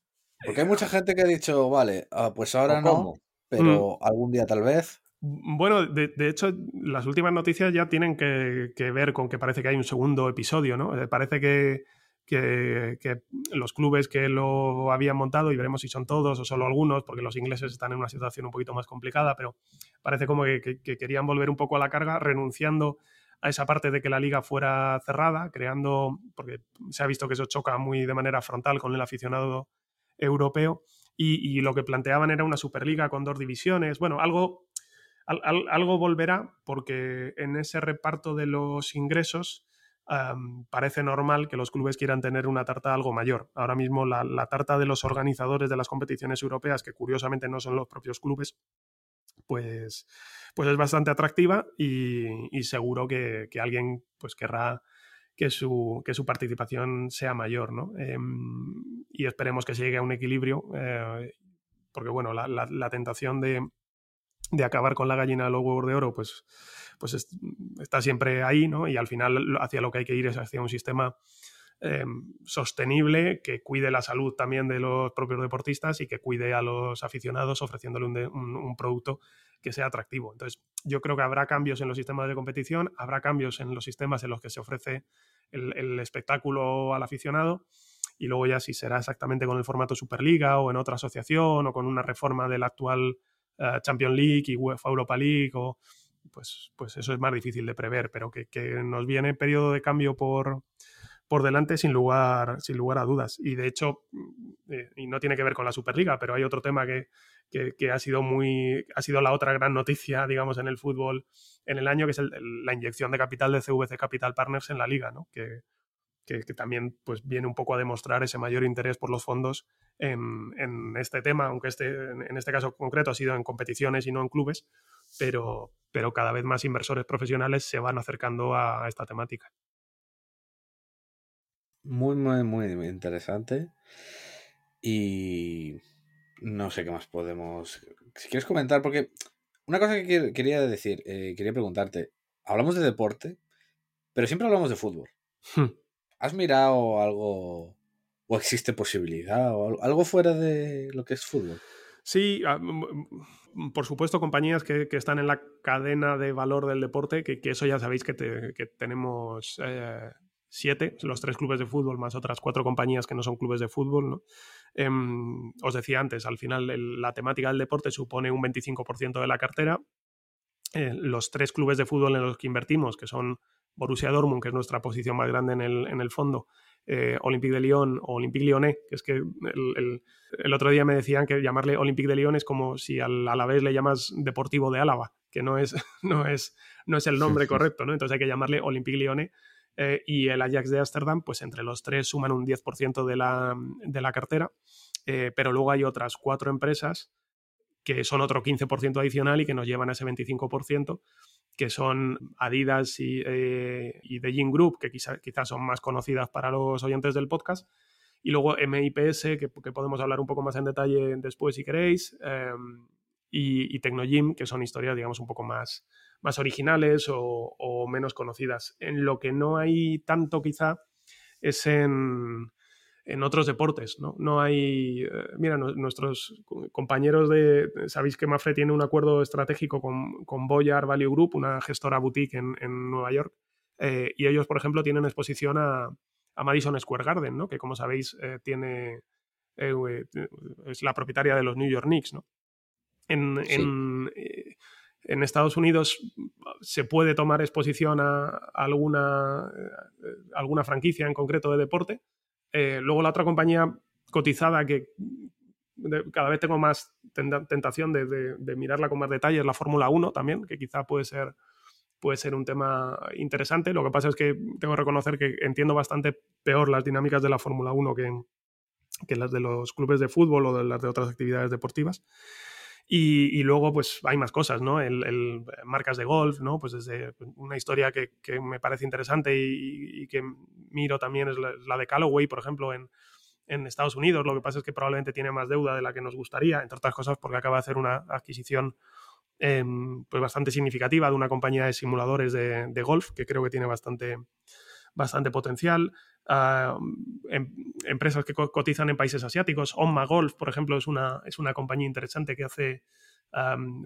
Porque hay mucha gente que ha dicho, vale, ah, pues ahora no, pero mm. algún día tal vez. Bueno, de, hecho, las últimas noticias ya tienen que, ver con que parece que hay un segundo episodio, ¿no? Eh, parece que, los clubes que lo habían montado, y veremos si son todos o solo algunos, porque los ingleses están en una situación un poquito más complicada, pero parece como que, querían volver un poco a la carga, renunciando a esa parte de que la liga fuera cerrada, creando, porque se ha visto que eso choca muy de manera frontal con el aficionado europeo, y, y lo que planteaban era una superliga con dos divisiones, bueno, algo algo volverá porque en ese reparto de los ingresos parece normal que los clubes quieran tener una tarta algo mayor. Ahora mismo la, tarta de los organizadores de las competiciones europeas, que curiosamente no son los propios clubes, pues, pues es bastante atractiva y, seguro que, alguien pues querrá que su, que su participación sea mayor, ¿no? Em, y esperemos que se llegue a un equilibrio, eh, porque bueno, la tentación de, de acabar con la gallina de los huevos de oro, pues, pues está siempre ahí, ¿no? Y al final hacia lo que hay que ir es hacia un sistema em, sostenible que cuide la salud también de los propios deportistas y que cuide a los aficionados ofreciéndole un, producto que sea atractivo. Entonces, yo creo que habrá cambios en los sistemas de competición, habrá cambios en los sistemas en los que se ofrece el, el espectáculo al aficionado y luego ya si será exactamente con el formato Superliga o en otra asociación o con una reforma del actual uh, Champions League y UEFA Europa League, o, pues, pues eso es más difícil de prever, pero que, nos viene periodo de cambio por, por delante sin lugar, sin lugar a dudas. Y de hecho, mm, eh, y no tiene que ver con la Superliga, pero hay otro tema que, que, ha sido muy. ha sido la otra gran noticia, digamos, en el fútbol en el año, que es la inyección de capital de CVC Capital Partners en la liga, ¿no? Que, que, también pues, viene un poco a demostrar ese mayor interés por los fondos en, este tema, aunque este, en este caso concreto ha sido en competiciones y no en clubes, pero, pero cada vez más inversores profesionales se van acercando a, esta temática. Muy, muy, muy interesante. Y no sé qué más podemos. Si quieres comentar, porque una cosa que quería decir, eh, quería preguntarte. Hablamos de deporte, pero siempre hablamos de fútbol. Hmm. ¿Has mirado algo o existe posibilidad o algo fuera de lo que es fútbol? Sí, ah, por supuesto, compañías que, están en la cadena de valor del deporte, que, eso ya sabéis que, tenemos eh, siete, los tres clubes de fútbol más otras cuatro compañías que no son clubes de fútbol. Em, os decía antes, al final la temática del deporte supone un 25% de la cartera. Eh, los tres clubes de fútbol en los que invertimos, que son Borussia Dortmund, que es nuestra posición más grande en el, en el fondo, eh, Olympique de Lyon o Olympique Lyonnais, que es que el, otro día me decían que llamarle Olympique de Lyon es como si al vez le llamas Deportivo de Álava, que no es, no es, no es el nombre correcto, ¿no? Entonces hay que llamarle Olympique Lyonnais. Eh, y el Ajax de Ámsterdam, pues entre los tres suman un 10% de la, de la cartera, eh, pero luego hay otras cuatro empresas que son otro 15% adicional y que nos llevan a ese 25% que son Adidas y, eh, y The Gym Group, que quizás son más conocidas para los oyentes del podcast. Y luego MIPS, que, podemos hablar un poco más en detalle después si queréis. Em, y, y Tecnogym, que son historias, digamos, un poco más, más originales o, o, menos conocidas. En lo que no hay tanto quizá es en, en otros deportes, ¿no? No hay... Eh, mira, nuestros compañeros de... Sabéis que Mafre tiene un acuerdo estratégico con, con Boyar Value Group, una gestora boutique en, en Nueva York, eh, y ellos, por ejemplo, tienen exposición a, a Madison Square Garden, ¿no? Que, como sabéis, eh, tiene... es la propietaria de los New York Knicks, ¿no? En, en, en Estados Unidos se puede tomar exposición a alguna, alguna franquicia en concreto de deporte, eh, luego la otra compañía cotizada que cada vez tengo más tentación de, mirarla con más detalle es la Fórmula 1 también, que quizá puede ser, puede ser un tema interesante. Lo que pasa es que tengo que reconocer que entiendo bastante peor las dinámicas de la Fórmula 1 que, que las de los clubes de fútbol o de las de otras actividades deportivas. Y, luego, pues hay más cosas, ¿no? El, marcas de golf, ¿no? Pues desde una historia que, me parece interesante y, que miro también es la, de Callaway, por ejemplo, en, Estados Unidos. Lo que pasa es que probablemente tiene más deuda de la que nos gustaría, entre otras cosas porque acaba de hacer una adquisición em, pues bastante significativa de una compañía de simuladores de, de golf que creo que tiene bastante, bastante potencial. Em, empresas que cotizan en países asiáticos. Onma Golf, por ejemplo, es una, es una compañía interesante que hace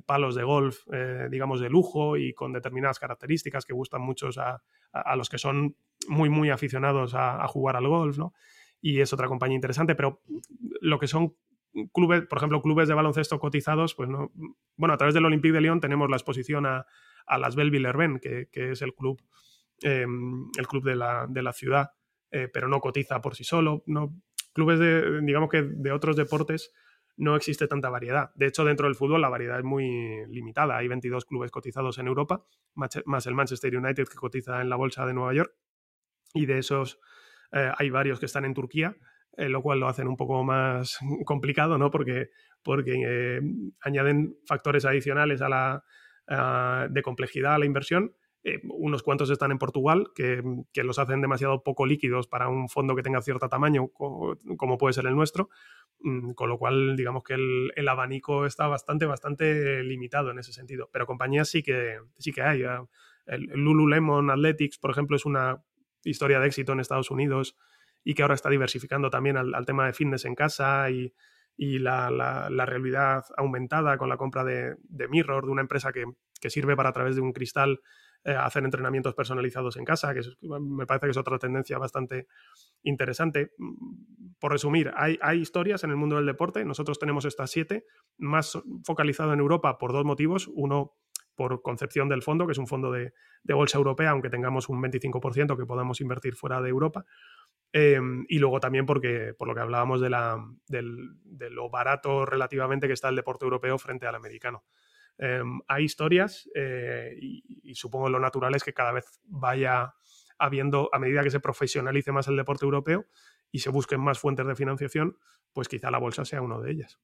palos de golf, eh, digamos, de lujo y con determinadas características que gustan mucho a, a, los que son muy, muy aficionados a, jugar al golf, ¿no? Y es otra compañía interesante, pero lo que son clubes, por ejemplo, clubes de baloncesto cotizados, pues no. Bueno, a través del Olympique de Lyon tenemos la exposición a, a las Belleville que, que es el club Em, el club de la, de la ciudad, eh, pero no cotiza por sí solo. No, clubes de, digamos que de otros deportes no existe tanta variedad. De hecho, dentro del fútbol la variedad es muy limitada. Hay 22 clubes cotizados en Europa, más el Manchester United que cotiza en la bolsa de Nueva York. Y de esos eh, hay varios que están en Turquía, eh, lo cual lo hacen un poco más complicado, ¿no? Porque, porque añaden factores adicionales a la, de complejidad a la inversión eh, unos cuantos están en Portugal, que, los hacen demasiado poco líquidos para un fondo que tenga cierto tamaño, como, puede ser el nuestro, mm, con lo cual digamos que el, abanico está bastante, bastante limitado en ese sentido. Pero compañías sí que, sí que hay. El, Lululemon Athletics, por ejemplo, es una historia de éxito en Estados Unidos y que ahora está diversificando también al, tema de fitness en casa y, la, realidad aumentada con la compra de, Mirror, de una empresa que, que, sirve para a través de un cristal eh, hacer entrenamientos personalizados en casa, que me parece que es otra tendencia bastante interesante. Por resumir, hay, hay, historias en el mundo del deporte, nosotros tenemos estas siete, más focalizado en Europa por dos motivos. Uno, por concepción del fondo, que es un fondo de, bolsa europea, aunque tengamos un 25% que podamos invertir fuera de Europa. Em, y luego también porque, por lo que hablábamos de, la, de lo barato relativamente que está el deporte europeo frente al americano. Em, hay historias eh, y, supongo lo natural es que cada vez vaya habiendo, a medida que se profesionalice más el deporte europeo y se busquen más fuentes de financiación, pues quizá la bolsa sea una de ellas.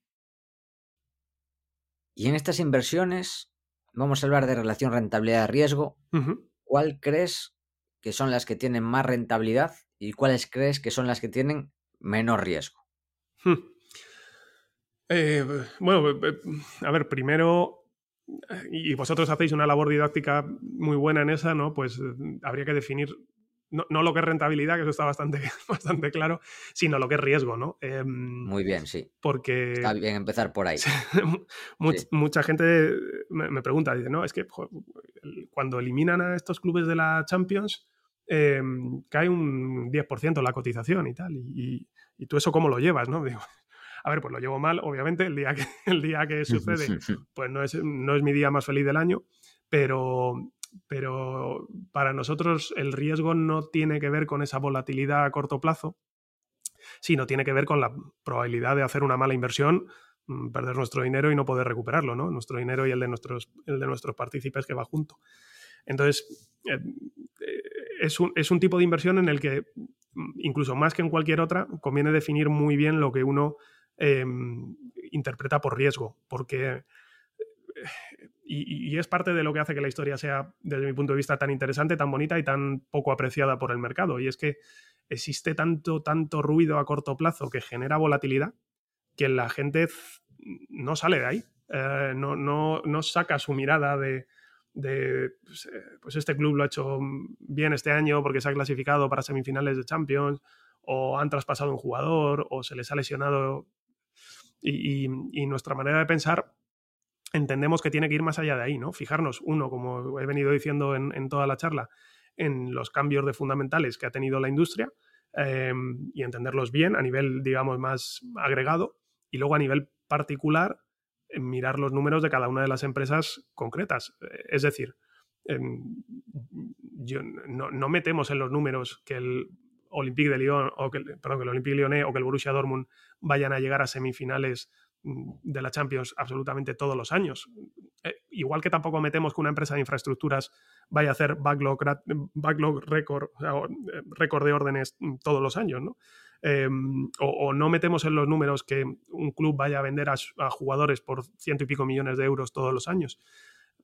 Y en estas inversiones, vamos a hablar de relación rentabilidad-riesgo. ¿Cuál crees que son las que tienen más rentabilidad y cuáles crees que son las que tienen menos riesgo? Hmm. Eh, bueno, eh, a ver, primero, y vosotros hacéis una labor didáctica muy buena en esa, ¿no? Pues eh, habría que definir no, lo que es rentabilidad, que eso está bastante, bastante claro, sino lo que es riesgo, ¿no? Em, muy bien, sí. Porque... Está bien empezar por ahí. Mucha gente me, pregunta, dice, no, es que cuando eliminan a estos clubes de la Champions, em, cae un 10% la cotización y tal, y, y, tú eso cómo lo llevas, ¿no? Digo, a ver, pues lo llevo mal, obviamente, el día que, el día que sucede, pues no es, no es mi día más feliz del año, pero, pero para nosotros el riesgo no tiene que ver con esa volatilidad a corto plazo, sino tiene que ver con la probabilidad de hacer una mala inversión, mm, perder nuestro dinero y no poder recuperarlo, ¿no? Nuestro dinero y el de nuestros, el de nuestros partícipes que va junto. Entonces, eh, eh, es, un, es un tipo de inversión en el que, mm, incluso más que en cualquier otra, conviene definir muy bien lo que uno em, interpreta por riesgo, porque y, es parte de lo que hace que la historia sea, desde mi punto de vista, tan interesante, tan bonita y tan poco apreciada por el mercado. Y es que existe tanto, tanto ruido a corto plazo que genera volatilidad que la gente no sale de ahí. Eh, no, no, no, saca su mirada de, pues, eh, pues, este club lo ha hecho bien este año porque se ha clasificado para semifinales de Champions, o han traspasado un jugador, o se les ha lesionado. Y nuestra manera de pensar entendemos que tiene que ir más allá de ahí, ¿no? Fijarnos, uno, como he venido diciendo en, toda la charla, en los cambios de fundamentales que ha tenido la industria em, y entenderlos bien a nivel, digamos, más agregado y luego a nivel particular mirar los números de cada una de las empresas concretas. Es decir, em, no, metemos en los números que el Olympique de Lyon o que, perdón, que el Olympique Lyonnais o que el Borussia Dortmund vayan a llegar a semifinales Mm, de la Champions absolutamente todos los años. Eh, igual que tampoco metemos que una empresa de infraestructuras vaya a hacer backlog, backlog record, eh, récord de órdenes mm, todos los años, ¿no? Em, o, no metemos en los números que un club vaya a vender a, jugadores por ciento y pico millones de euros todos los años.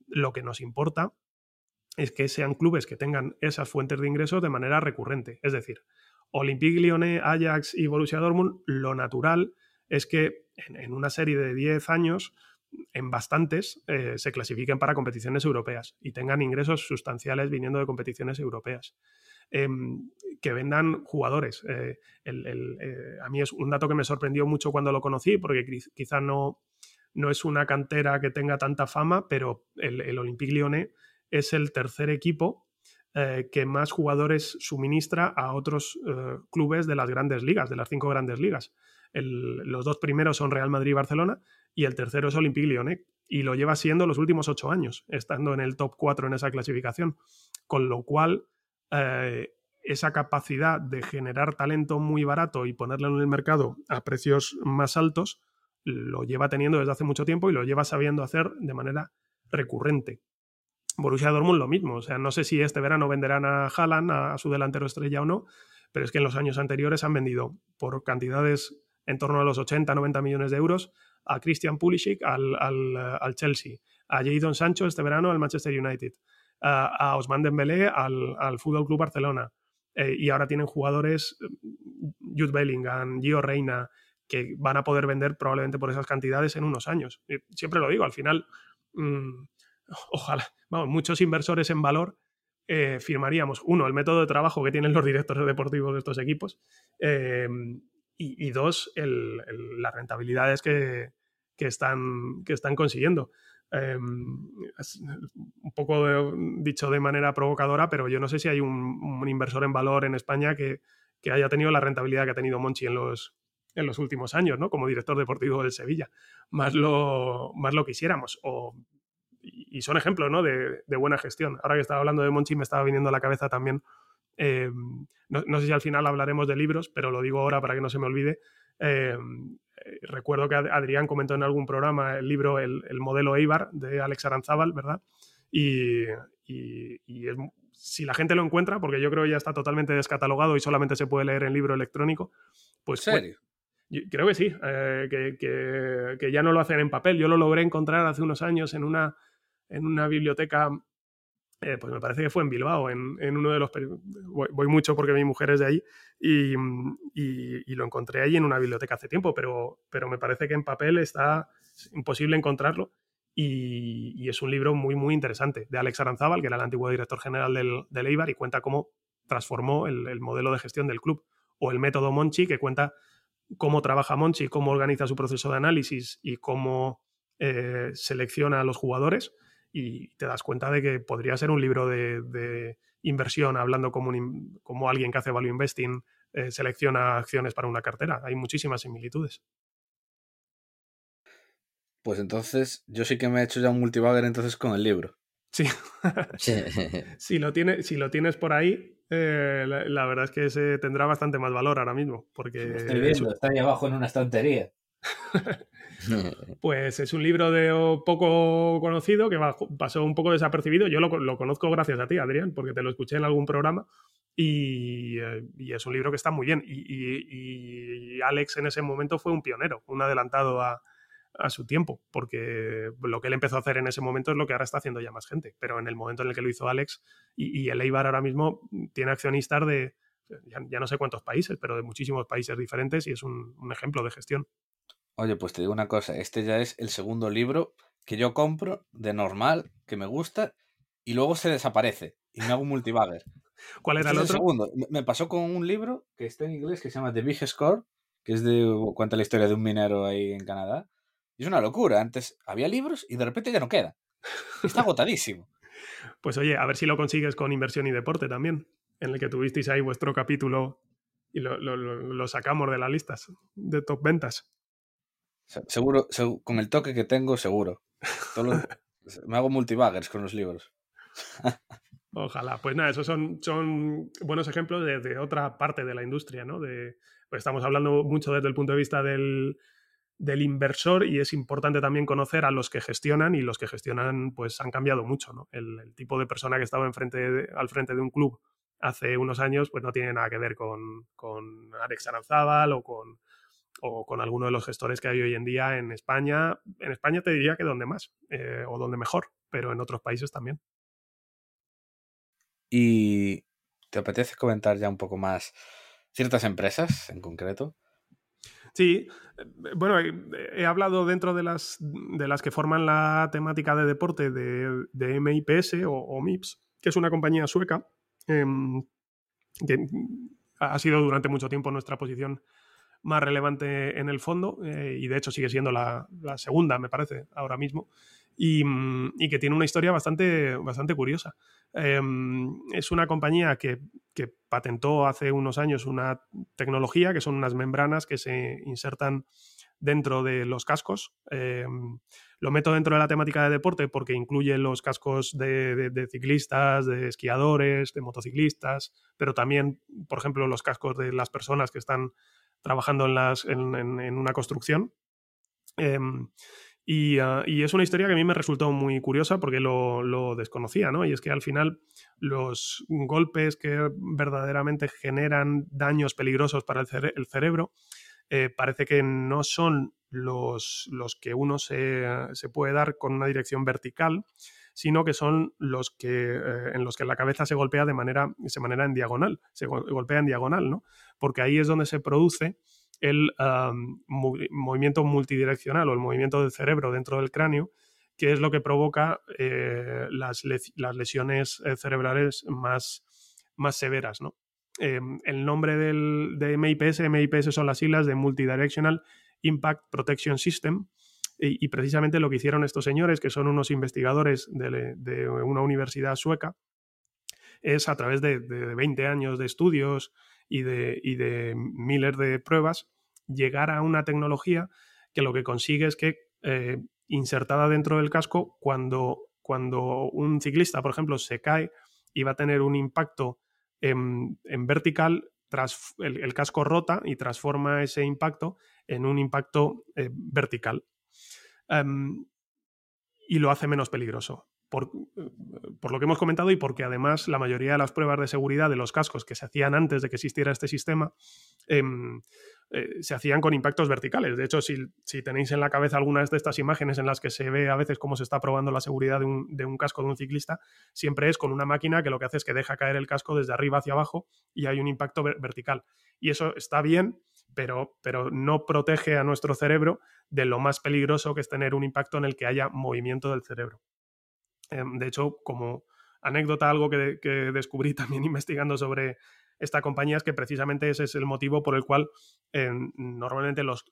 Lo que nos importa es que sean clubes que tengan esas fuentes de ingresos de manera recurrente. Es decir, Olympique Lyonnais, Ajax y Borussia Dortmund, lo natural es que en, una serie de 10 años, en bastantes, eh, se clasifiquen para competiciones europeas y tengan ingresos sustanciales viniendo de competiciones europeas. Em, que vendan jugadores. Eh, eh, a mí es un dato que me sorprendió mucho cuando lo conocí, porque quizá no, no es una cantera que tenga tanta fama, pero el, el Olympique Lyonnais es el tercer equipo que más jugadores suministra a otros clubes de las grandes ligas, de las cinco grandes ligas los dos primeros son Real Madrid y Barcelona y el tercero es Olympique Lyonnais. Y lo lleva siendo los últimos ocho años, estando en el top 4 en esa clasificación. Con lo cual, eh, esa capacidad de generar talento muy barato y ponerlo en el mercado a precios más altos, lo lleva teniendo desde hace mucho tiempo y lo lleva sabiendo hacer de manera recurrente. Borussia Dortmund lo mismo, o sea, no sé si este verano venderán a Haaland, a su delantero estrella o no, pero es que en los años anteriores han vendido por cantidades en torno a los 80, 90 millones de euros a Christian Pulisic al, al, Chelsea, a Jadon Sancho este verano al Manchester United, a, Osman Dembélé al, al Fútbol Club Barcelona. Eh, y ahora tienen jugadores, Jude Bellingham, Gio Reina, que van a poder vender probablemente por esas cantidades en unos años. siempre lo digo, al final, mm, ojalá, vamos, muchos inversores en valor eh, firmaríamos, uno, el método de trabajo que tienen los directores deportivos de estos equipos, eh, y, dos, las rentabilidades que, están, consiguiendo. Em, un poco dicho de manera provocadora, pero yo no sé si hay un, inversor en valor en España que, haya tenido la rentabilidad que ha tenido Monchi en los, en los últimos años, ¿no? Como director deportivo del Sevilla. Más lo, más lo quisiéramos. O, y son ejemplos, ¿no? De, de, buena gestión. Ahora que estaba hablando de Monchi, me estaba viniendo a la cabeza también Em, no, sé si al final hablaremos de libros, pero lo digo ahora para que no se me olvide. Eh, recuerdo que Adrián comentó en algún programa el libro El, modelo Eibar de Alex Aranzábal, ¿verdad? Y, si la gente lo encuentra, porque yo creo que ya está totalmente descatalogado y solamente se puede leer en libro electrónico, pues... ¿En serio? creo que sí, eh, que, ya no lo hacen en papel. Yo lo logré encontrar hace unos años en una, en una biblioteca, eh, pues me parece que fue en Bilbao, en, uno de los... Voy, mucho porque mi mujer es de ahí y, y, lo encontré ahí en una biblioteca hace tiempo, pero, pero me parece que en papel está imposible encontrarlo. Y, es un libro muy, muy interesante de Alex Aranzábal, que era el antiguo director general del, del Eibar, y cuenta cómo transformó el, el, modelo de gestión del club. O el método Monchi, que cuenta cómo trabaja Monchi, cómo organiza su proceso de análisis y cómo eh, selecciona a los jugadores. Y te das cuenta de que podría ser un libro de, inversión, hablando como, como, alguien que hace value investing eh, selecciona acciones para una cartera. Hay muchísimas similitudes. Pues entonces, yo sí que me he hecho ya un multibagger entonces con el libro. Sí. si, lo tiene, si lo tienes por ahí, eh, la, verdad es que se tendrá bastante más valor ahora mismo. Porque Estoy viendo, está ahí abajo en una estantería. pues es un libro de poco conocido que pasó un poco desapercibido. Yo lo, conozco gracias a ti, Adrián, porque te lo escuché en algún programa. Y, eh, es un libro que está muy bien. y, Alex en ese momento fue un pionero, un adelantado a, su tiempo, porque lo que él empezó a hacer en ese momento es lo que ahora está haciendo ya más gente, pero en el momento en el que lo hizo Alex y, el Eibar ahora mismo tiene accionistas de ya, no sé cuántos países, pero de muchísimos países diferentes y es un, ejemplo de gestión. Oye, pues te digo una cosa, este ya es el segundo libro que yo compro de normal, que me gusta, y luego se desaparece y me hago un multibagger. ¿Cuál era este el otro? segundo. Me pasó con un libro que está en inglés que se llama The Big Score, que es de cuenta la historia de un minero ahí en Canadá es una locura. Antes había libros y de repente ya no queda. Está agotadísimo. pues oye, a ver si lo consigues con inversión y deporte también, en el que tuvisteis ahí vuestro capítulo y lo, sacamos de las listas de top ventas. Seguro, con el toque que tengo, seguro. me hago multibaggers con los libros. Ojalá. Pues nada, esos son, son buenos ejemplos de, otra parte de la industria, ¿no? De, pues estamos hablando mucho desde el punto de vista del, del inversor y es importante también conocer a los que gestionan y los que gestionan pues han cambiado mucho. ¿no? El, tipo de persona que estaba enfrente al frente de un club hace unos años pues no tiene nada que ver con, con Alex Aranzábal o con, o con alguno de los gestores que hay hoy en día en España. En España te diría que donde más eh, o donde mejor, pero en otros países también. ¿Y te apetece comentar ya un poco más ciertas empresas en concreto? Sí, eh, bueno, he hablado dentro de las, de las que forman la temática de deporte de, de MIPS o, MIPS, que es una compañía sueca em, que ha sido durante mucho tiempo nuestra posición más relevante en el fondo eh, y de hecho sigue siendo la, segunda, me parece, ahora mismo, y, y, que tiene una historia bastante, bastante curiosa. Em, es una compañía que, patentó hace unos años una tecnología que son unas membranas que se insertan dentro de los cascos. Em, lo meto dentro de la temática de deporte porque incluye los cascos de, ciclistas, de esquiadores, de motociclistas, pero también, por ejemplo, los cascos de las personas que están trabajando en, las, en, una construcción. Em, Ah, y, es una historia que a mí me resultó muy curiosa porque lo, desconocía, ¿no? Y es que al final los golpes que verdaderamente generan daños peligrosos para el, cerebro eh, parece que no son los, los que uno se, puede dar con una dirección vertical, sino que son los que eh, en los que la cabeza se golpea de manera, se manera en diagonal, se golpea en diagonal, ¿no? Porque ahí es donde se produce el movimiento multidireccional o el movimiento del cerebro dentro del cráneo, que es lo que provoca eh, las, lesiones eh, cerebrales más, más severas. ¿no? El nombre del, de MIPS, MIPS son las siglas de Multidirectional Impact Protection System, y, precisamente lo que hicieron estos señores, que son unos investigadores de, una universidad sueca, es a través de, de 20 años de estudios y de, de miles de pruebas, llegar a una tecnología que lo que consigue es que eh, insertada dentro del casco, cuando, cuando un ciclista, por ejemplo, se cae y va a tener un impacto en, vertical, tras, el, casco rota y transforma ese impacto en un impacto eh, vertical. Em, y lo hace menos peligroso. por, por, lo que hemos comentado y porque además la mayoría de las pruebas de seguridad de los cascos que se hacían antes de que existiera este sistema eh, eh, se hacían con impactos verticales. De hecho, si, si, tenéis en la cabeza algunas de estas imágenes en las que se ve a veces cómo se está probando la seguridad de un, de un, casco de un ciclista, siempre es con una máquina que lo que hace es que deja caer el casco desde arriba hacia abajo y hay un impacto ver vertical. Y eso está bien, pero, pero no protege a nuestro cerebro de lo más peligroso que es tener un impacto en el que haya movimiento del cerebro. Em, de hecho, como anécdota, algo que, descubrí también investigando sobre esta compañía es que precisamente ese es el motivo por el cual eh, normalmente los,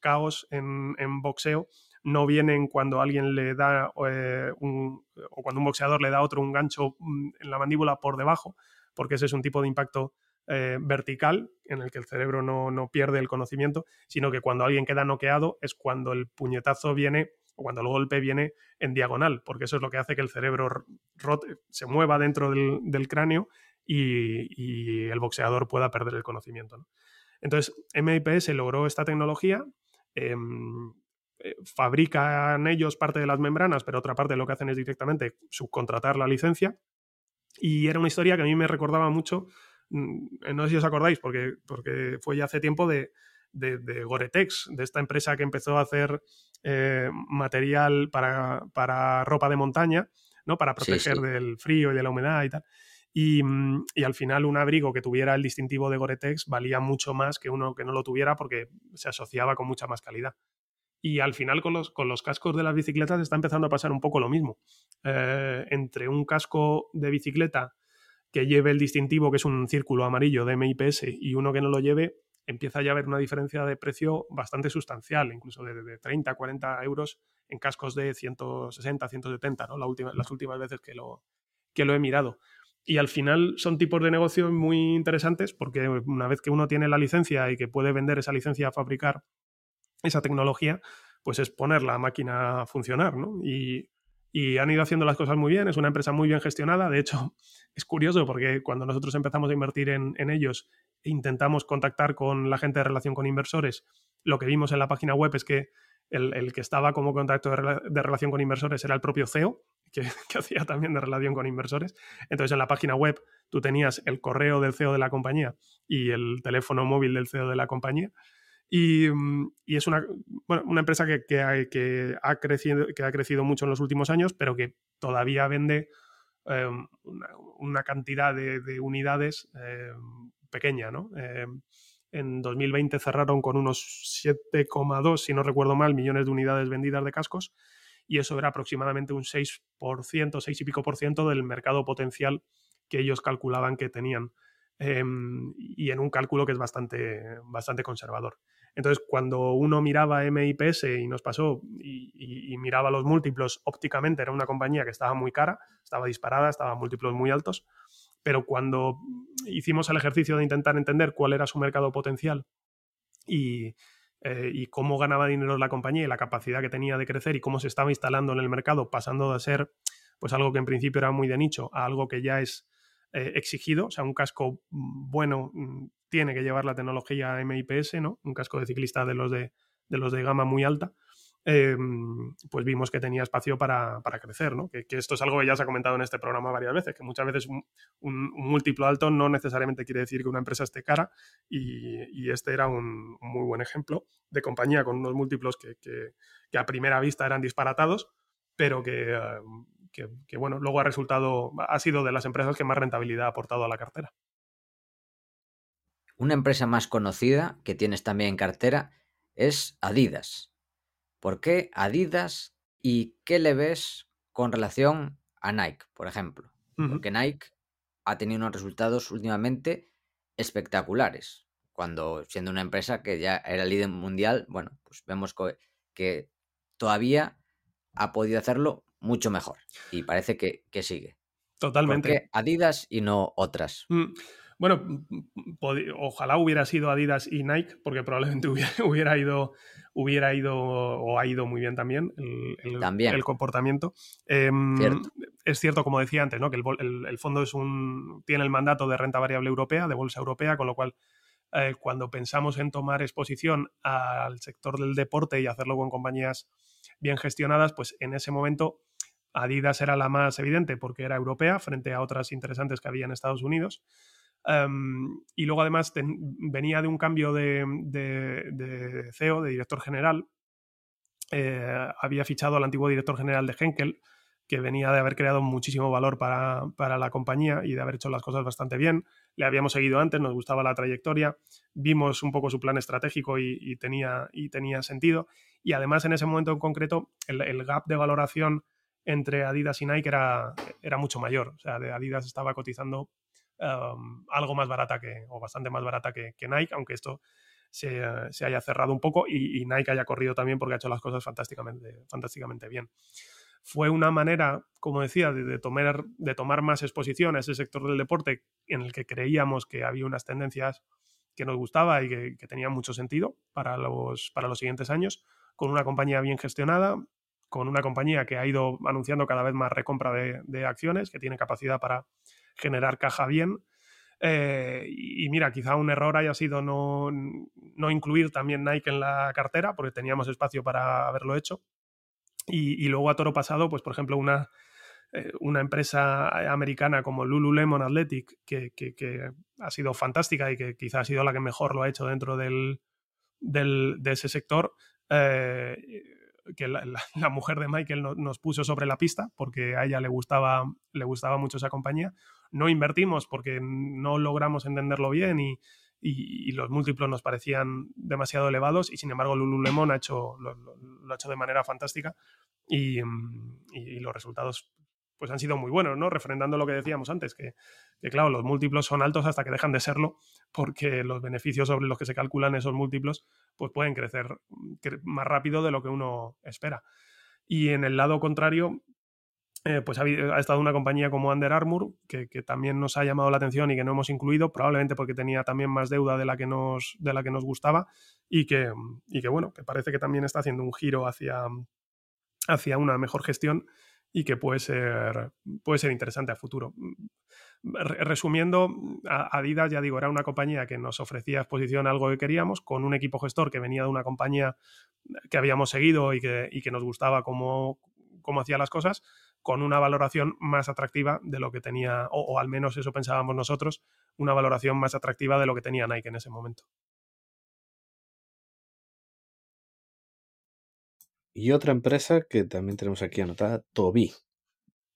caos en, en, boxeo no vienen cuando alguien le da eh, un, o cuando un boxeador le da a otro un gancho mm, en la mandíbula por debajo, porque ese es un tipo de impacto eh, vertical en el que el cerebro no, no, pierde el conocimiento, sino que cuando alguien queda noqueado es cuando el puñetazo viene o cuando el golpe viene en diagonal, porque eso es lo que hace que el cerebro se mueva dentro del, cráneo y, y, el boxeador pueda perder el conocimiento. ¿no? Entonces, MIPS logró esta tecnología, em, eh, fabrican ellos parte de las membranas, pero otra parte lo que hacen es directamente subcontratar la licencia. Y era una historia que a mí me recordaba mucho, no sé si os acordáis, porque, porque fue ya hace tiempo de, de, de Goretex, de esta empresa que empezó a hacer eh, material para, para, ropa de montaña, ¿no? Para proteger sí, sí. del frío y de la humedad y tal. Y, y, al final un abrigo que tuviera el distintivo de Gore-Tex valía mucho más que uno que no lo tuviera porque se asociaba con mucha más calidad. Y al final con los, con los cascos de las bicicletas está empezando a pasar un poco lo mismo. Eh, entre un casco de bicicleta que lleve el distintivo, que es un círculo amarillo de MIPS, y uno que no lo lleve, empieza ya a haber una diferencia de precio bastante sustancial, incluso de, de 30, 40 euros en cascos de 160, 170, ¿no? La última, las últimas veces que lo, que lo he mirado. Y al final son tipos de negocio muy interesantes porque una vez que uno tiene la licencia y que puede vender esa licencia a fabricar esa tecnología, pues es poner la máquina a funcionar, ¿no? Y, y, han ido haciendo las cosas muy bien, es una empresa muy bien gestionada, de hecho es curioso porque cuando nosotros empezamos a invertir en, ellos e intentamos contactar con la gente de relación con inversores, lo que vimos en la página web es que el, que estaba como contacto de, relación con inversores era el propio CEO, que, que, hacía también de relación con inversores. Entonces en la página web tú tenías el correo del CEO de la compañía y el teléfono móvil del CEO de la compañía. Y, y es una, bueno, una empresa que, que, ha, crecido, que ha crecido mucho en los últimos años, pero que todavía vende eh, una, cantidad de, de unidades eh, pequeña, ¿no? Eh, en 2020 cerraron con unos 7,2, si no recuerdo mal, millones de unidades vendidas de cascos y eso era aproximadamente un 6%, 6 y pico por ciento del mercado potencial que ellos calculaban que tenían. Y en un cálculo que es bastante, bastante conservador. Entonces, cuando uno miraba MIPS y nos pasó y, miraba los múltiplos ópticamente, era una compañía que estaba muy cara, estaba disparada, estaba múltiplos muy altos, pero cuando hicimos el ejercicio de intentar entender cuál era su mercado potencial y, eh, y, cómo ganaba dinero la compañía y la capacidad que tenía de crecer y cómo se estaba instalando en el mercado, pasando de ser pues algo que en principio era muy de nicho a algo que ya es eh, exigido, o sea, un casco bueno mm, tiene que llevar la tecnología MIPS, ¿no? Un casco de ciclista de los de, de los de gama muy alta. Eh, pues vimos que tenía espacio para, para crecer, ¿no? Que, esto es algo que ya se ha comentado en este programa varias veces, que muchas veces un, un, múltiplo alto no necesariamente quiere decir que una empresa esté cara y, este era un, muy buen ejemplo de compañía con unos múltiplos que, que, que a primera vista eran disparatados, pero que, que, bueno, luego ha resultado, ha sido de las empresas que más rentabilidad ha aportado a la cartera. Una empresa más conocida que tienes también en cartera es Adidas. ¿Por qué Adidas y qué le ves con relación a Nike, por ejemplo? Uh -huh. Porque Nike ha tenido unos resultados últimamente espectaculares. Cuando siendo una empresa que ya era líder mundial, bueno, pues vemos que todavía ha podido hacerlo mucho mejor. Y parece que, que sigue. Totalmente. ¿Por qué Adidas y no otras? Mm. Bueno, ojalá hubiera sido Adidas y Nike, porque probablemente hubiera, hubiera, ido, hubiera ido o ha ido muy bien también el, el, también. el comportamiento. Eh, cierto. Es cierto, como decía antes, ¿no? que el, el, fondo es un, tiene el mandato de renta variable europea, de bolsa europea, con lo cual eh, cuando pensamos en tomar exposición al sector del deporte y hacerlo con compañías bien gestionadas, pues en ese momento Adidas era la más evidente porque era europea frente a otras interesantes que había en Estados Unidos. Um, y luego además venía de un cambio de, CEO, de director general. Eh, había fichado al antiguo director general de Henkel, que venía de haber creado muchísimo valor para, para, la compañía y de haber hecho las cosas bastante bien. Le habíamos seguido antes, nos gustaba la trayectoria, vimos un poco su plan estratégico y, tenía, y tenía sentido. Y además en ese momento en concreto el, gap de valoración entre Adidas y Nike era, era mucho mayor. O sea, Adidas estaba cotizando um, algo más barata que, o bastante más barata que, que Nike, aunque esto se, uh, se, haya cerrado un poco y, y, Nike haya corrido también porque ha hecho las cosas fantásticamente, fantásticamente bien. Fue una manera, como decía, de, de, tomar, de tomar más exposición a ese sector del deporte en el que creíamos que había unas tendencias que nos gustaba y que, que tenía mucho sentido para los, para los siguientes años, con una compañía bien gestionada, con una compañía que ha ido anunciando cada vez más recompra de, de acciones, que tiene capacidad para generar caja bien. Eh, y mira, quizá un error haya sido no, no, incluir también Nike en la cartera, porque teníamos espacio para haberlo hecho. Y, luego a toro pasado, pues por ejemplo, una, eh, una empresa americana como Lululemon Athletic, que, que, ha sido fantástica y que quizá ha sido la que mejor lo ha hecho dentro del, del de ese sector. Eh, que la, mujer de Michael no, nos puso sobre la pista porque a ella le gustaba, le gustaba mucho esa compañía. No invertimos porque no logramos entenderlo bien y, y, los múltiplos nos parecían demasiado elevados y sin embargo Lululemon ha hecho, lo, lo, ha hecho de manera fantástica y, y, los resultados pues han sido muy buenos, ¿no? Refrendando lo que decíamos antes, que, que, claro, los múltiplos son altos hasta que dejan de serlo, porque los beneficios sobre los que se calculan esos múltiplos, pues pueden crecer más rápido de lo que uno espera. Y en el lado contrario, eh, pues ha, estado una compañía como Under Armour, que, que, también nos ha llamado la atención y que no hemos incluido, probablemente porque tenía también más deuda de la que nos, de la que nos gustaba, y que, y que bueno, que parece que también está haciendo un giro hacia, hacia una mejor gestión y que puede ser, puede ser interesante a futuro. Resumiendo, Adidas, ya digo, era una compañía que nos ofrecía exposición a algo que queríamos, con un equipo gestor que venía de una compañía que habíamos seguido y que, y que nos gustaba cómo, cómo hacía las cosas, con una valoración más atractiva de lo que tenía, o, o al menos eso pensábamos nosotros, una valoración más atractiva de lo que tenía Nike en ese momento. Y otra empresa que también tenemos aquí anotada, Tobii.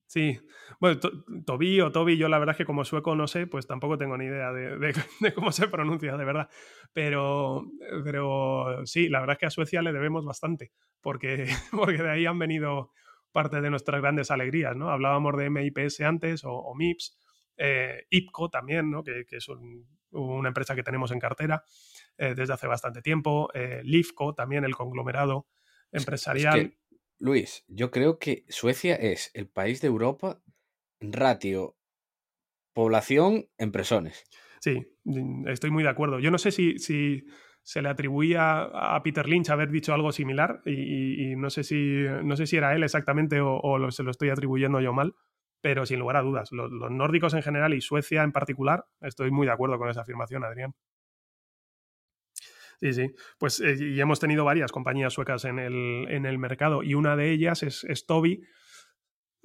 Sí, bueno, to o Tobii, yo la verdad es que como sueco no sé, pues tampoco tengo ni idea de, de, de, cómo se pronuncia, de verdad. Pero, pero sí, la verdad es que a Suecia le debemos bastante, porque, porque de ahí han venido parte de nuestras grandes alegrías, ¿no? Hablábamos de MIPS antes o, o MIPS, eh, IPCO también, ¿no? Que, que es un, una empresa que tenemos en cartera eh, desde hace bastante tiempo, eh, LIFCO también, el conglomerado empresarial. Es que, Luis, yo creo que Suecia es el país de Europa en ratio población en personas. Sí, estoy muy de acuerdo. Yo no sé si, si se le atribuía a Peter Lynch haber dicho algo similar y, no, sé si, no sé si era él exactamente o, se lo estoy atribuyendo yo mal, pero sin lugar a dudas, los, los, nórdicos en general y Suecia en particular, estoy muy de acuerdo con esa afirmación, Adrián. Sí, sí. Pues eh, y hemos tenido varias compañías suecas en el, en el mercado y una de ellas es, es Toby,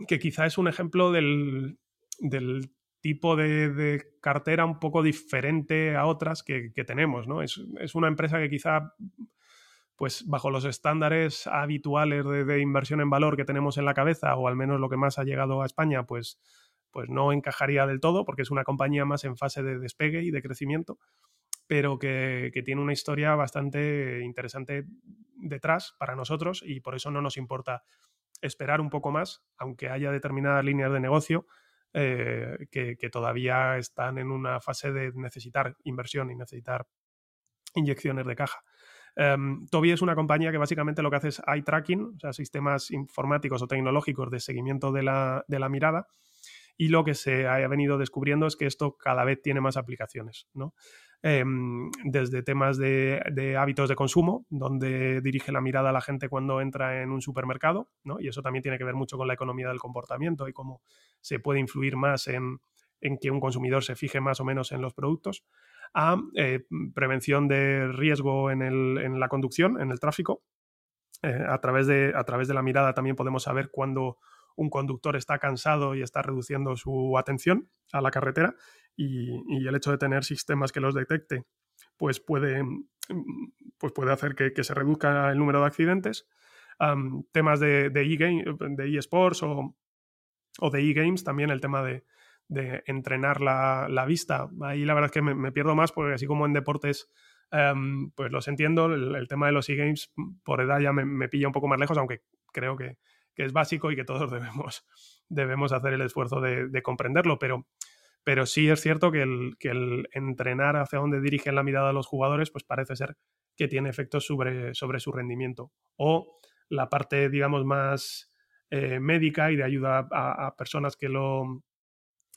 que quizá es un ejemplo del, del tipo de, de, cartera un poco diferente a otras que, que tenemos, ¿no? Es, es, una empresa que quizá, pues bajo los estándares habituales de, de, inversión en valor que tenemos en la cabeza, o al menos lo que más ha llegado a España, pues, pues no encajaría del todo, porque es una compañía más en fase de despegue y de crecimiento pero que, que, tiene una historia bastante interesante detrás para nosotros y por eso no nos importa esperar un poco más, aunque haya determinadas líneas de negocio eh, que, todavía están en una fase de necesitar inversión y necesitar inyecciones de caja. Um, es una compañía que básicamente lo que hace es eye tracking, o sea, sistemas informáticos o tecnológicos de seguimiento de la, de la mirada, y lo que se ha venido descubriendo es que esto cada vez tiene más aplicaciones, ¿no? Eh, desde temas de, hábitos de consumo, donde dirige la mirada a la gente cuando entra en un supermercado, ¿no? y eso también tiene que ver mucho con la economía del comportamiento y cómo se puede influir más en, que un consumidor se fije más o menos en los productos, a eh, prevención de riesgo en, la conducción, en el tráfico. Eh, a, través de, a través de la mirada también podemos saber cuándo un conductor está cansado y está reduciendo su atención a la carretera y, el hecho de tener sistemas que los detecte pues puede, pues puede hacer que, se reduzca el número de accidentes. temas de, de, e de eSports o, o de e-games, también el tema de, de entrenar la, la, vista. Ahí la verdad es que me, pierdo más porque así como en deportes em, pues los entiendo, el, tema de los e-games por edad ya me, pilla un poco más lejos, aunque creo que, que, es básico y que todos debemos, debemos hacer el esfuerzo de, de comprenderlo, pero, pero sí es cierto que el, que el entrenar hacia dónde dirigen la mirada a los jugadores pues parece ser que tiene efectos sobre, sobre su rendimiento. O la parte, digamos, más eh, médica y de ayuda a, personas que lo,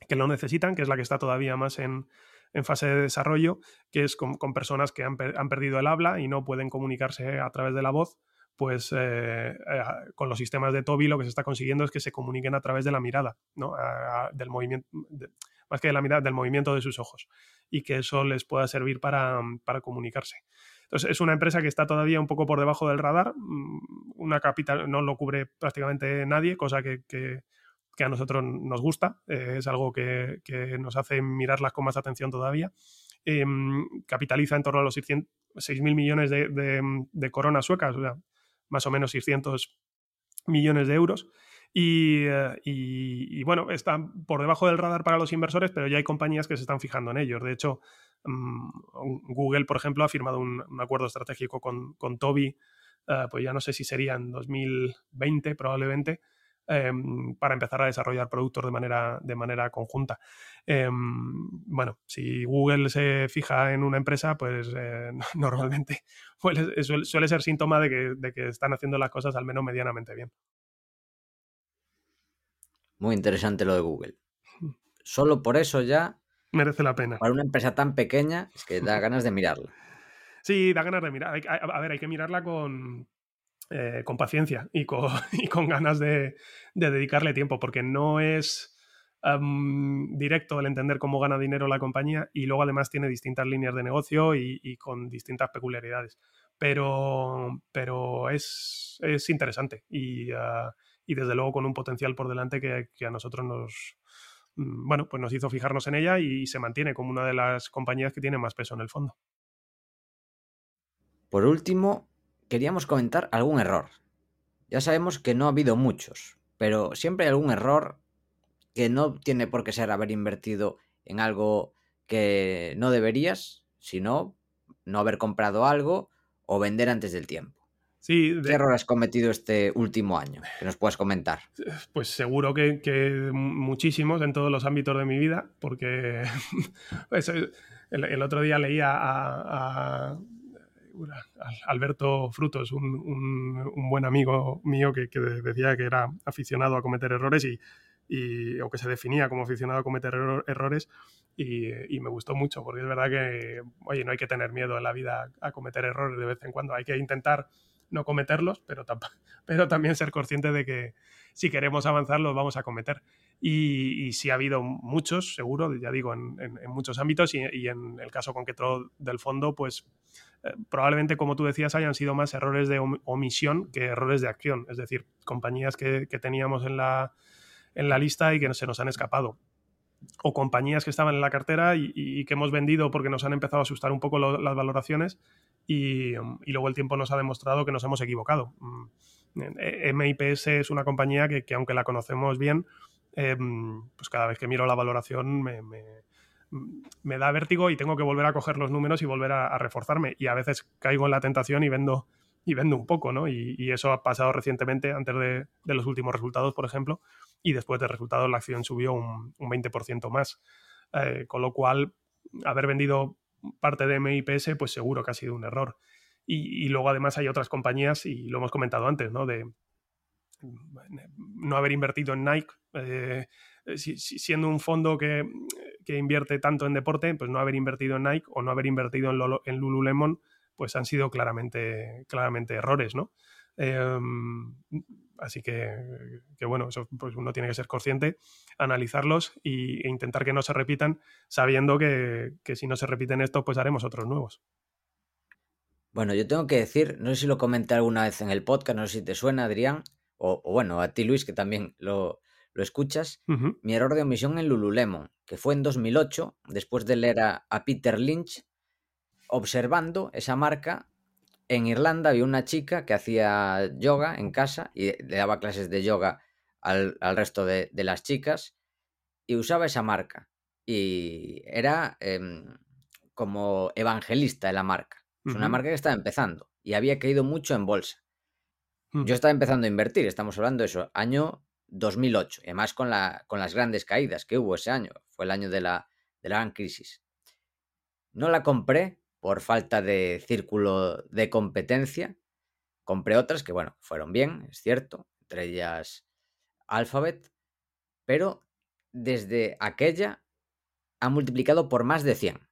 que lo necesitan, que es la que está todavía más en, fase de desarrollo, que es con, personas que han, perdido el habla y no pueden comunicarse a través de la voz, pues eh, con los sistemas de Toby lo que se está consiguiendo es que se comuniquen a través de la mirada, ¿no? del movimiento, más que de la mirada, del movimiento de sus ojos, y que eso les pueda servir para, para comunicarse. Entonces, es una empresa que está todavía un poco por debajo del radar, mm, una capital no lo cubre prácticamente nadie, cosa que, que que a nosotros nos gusta, eh, es algo que, nos hace mirarlas con más atención todavía. Em, capitaliza en torno a los 6.000 millones de, coronas suecas, o sea, más o menos 600 millones de euros. Eh, y, bueno, está por debajo del radar para los inversores, pero ya hay compañías que se están fijando en ellos. De hecho, mm, Google, por ejemplo, ha firmado un, acuerdo estratégico con, con Toby, eh, pues ya no sé si sería en 2020 probablemente, Em, para empezar a desarrollar productos de manera, de manera conjunta. Em, bueno, si Google se fija en una empresa, pues eh, normalmente suele, ser síntoma de que, están haciendo las cosas al menos medianamente bien. Muy interesante lo de Google. Mm. Solo por eso ya merece la pena. Para una empresa tan pequeña es que da ganas de mirarla. Sí, da ganas de mirar. A ver, hay que mirarla con, eh, con paciencia y con, y con ganas de, dedicarle tiempo, porque no es directo el entender cómo gana dinero la compañía y luego además tiene distintas líneas de negocio y, con distintas peculiaridades. Pero, pero es, es interesante y, ah, y, desde luego con un potencial por delante que, a nosotros nos, mm, bueno, pues nos hizo fijarnos en ella y se mantiene como una de las compañías que tiene más peso en el fondo. Por último, queríamos comentar algún error. Ya sabemos que no ha habido muchos, pero siempre hay algún error que no tiene por qué ser haber invertido en algo que no deberías, sino no haber comprado algo o vender antes del tiempo. Sí, ¿Qué error has cometido este último año? Que nos puedas comentar. Pues seguro que, muchísimos en todos los ámbitos de mi vida, porque pues, el, otro día leía a Alberto Frutos, un, buen amigo mío que, decía que era aficionado a cometer errores y, o que se definía como aficionado a cometer errores y, me gustó mucho porque es verdad que, oye, no hay que tener miedo en la vida a cometer errores de vez en cuando, hay que intentar no cometerlos, pero, pero también ser consciente de que si queremos avanzar los vamos a cometer. Y, si ha habido muchos, seguro, ya digo, en, muchos ámbitos y, en el caso concreto del fondo, pues eh, probablemente, como tú decías, hayan sido más errores de omisión que errores de acción. Es decir, compañías que, teníamos en la, en la lista y que se nos han escapado o compañías que estaban en la cartera y, que hemos vendido porque nos han empezado a asustar un poco las valoraciones y, luego el tiempo nos ha demostrado que nos hemos equivocado. Mm, eh, MIPS es una compañía que, que aunque la conocemos bien, Em, pues cada vez que miro la valoración me, da vértigo y tengo que volver a coger los números y volver a, reforzarme. Y a veces caigo en la tentación y vendo, y vendo un poco, ¿no? Y, eso ha pasado recientemente, antes de, los últimos resultados, por ejemplo, y después de resultados la acción subió un, 20% más. Eh, con lo cual, haber vendido parte de MIPS, pues seguro que ha sido un error. Y, luego además hay otras compañías, y lo hemos comentado antes, ¿no? De, no haber invertido en Nike, eh, siendo un fondo que, invierte tanto en deporte, pues no haber invertido en Nike o no haber invertido en, Lululemon, pues han sido claramente, claramente errores, ¿no? Em, así que, bueno, eso pues uno tiene que ser consciente, analizarlos e intentar que no se repitan, sabiendo que, que si no se repiten estos, pues haremos otros nuevos. Bueno, yo tengo que decir, no sé si lo comenté alguna vez en el podcast, no sé si te suena, Adrián, o, o bueno, a ti Luis, que también lo, lo escuchas, mi error de omisión en Lululemon, que fue en 2008, después de leer a, a Peter Lynch, observando esa marca. En Irlanda había una chica que hacía yoga en casa y le daba clases de yoga al, al resto de, de las chicas y usaba esa marca. Y era em, como evangelista de la marca. Es una marca que estaba empezando y había caído mucho en bolsa. Mm. Yo estaba empezando a invertir, estamos hablando de eso, año 2008, y además con, la, con las grandes caídas que hubo ese año, fue el año de la, de la gran crisis. No la compré por falta de círculo de competencia, compré otras que, bueno, fueron bien, es cierto, entre ellas Alphabet, pero desde aquella ha multiplicado por más de 100.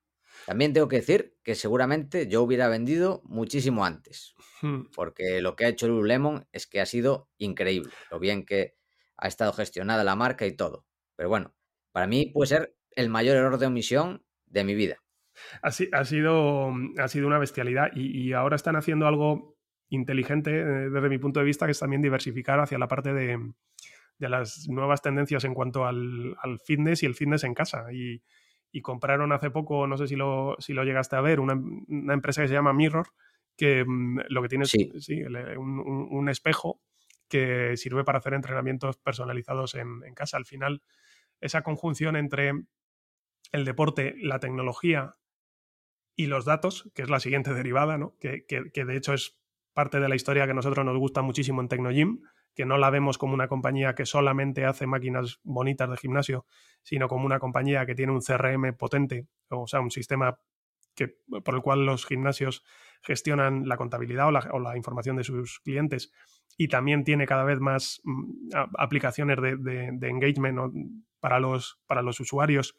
También tengo que decir que seguramente yo hubiera vendido muchísimo antes, Mm. porque lo que ha hecho Lululemon es que ha sido increíble, lo bien que ha estado gestionada la marca y todo. Pero bueno, para mí puede ser el mayor error de omisión de mi vida. Ha, ha sido, ha sido una bestialidad y, y ahora están haciendo algo inteligente eh, desde mi punto de vista, que es también diversificar hacia la parte de, de las nuevas tendencias en cuanto al, al fitness y el fitness en casa. Y, y compraron hace poco, no sé si lo, si lo llegaste a ver, una, una empresa que se llama Mirror, que mm, lo que tiene es Sí. sí, el- un, un- un espejo que sirve para hacer entrenamientos personalizados en, en casa. Al final, esa conjunción entre el deporte, la tecnología y los datos, que es la siguiente derivada, ¿no? que, que- que de hecho es parte de la historia que a nosotros nos gusta muchísimo en Tecnogym, que no la vemos como una compañía que solamente hace máquinas bonitas de gimnasio, sino como una compañía que tiene un CRM potente, o sea, un sistema que, por el cual los gimnasios gestionan la contabilidad o la, o la información de sus clientes. Y también tiene cada vez más mm, aplicaciones de, de- de engagement para, los, para los usuarios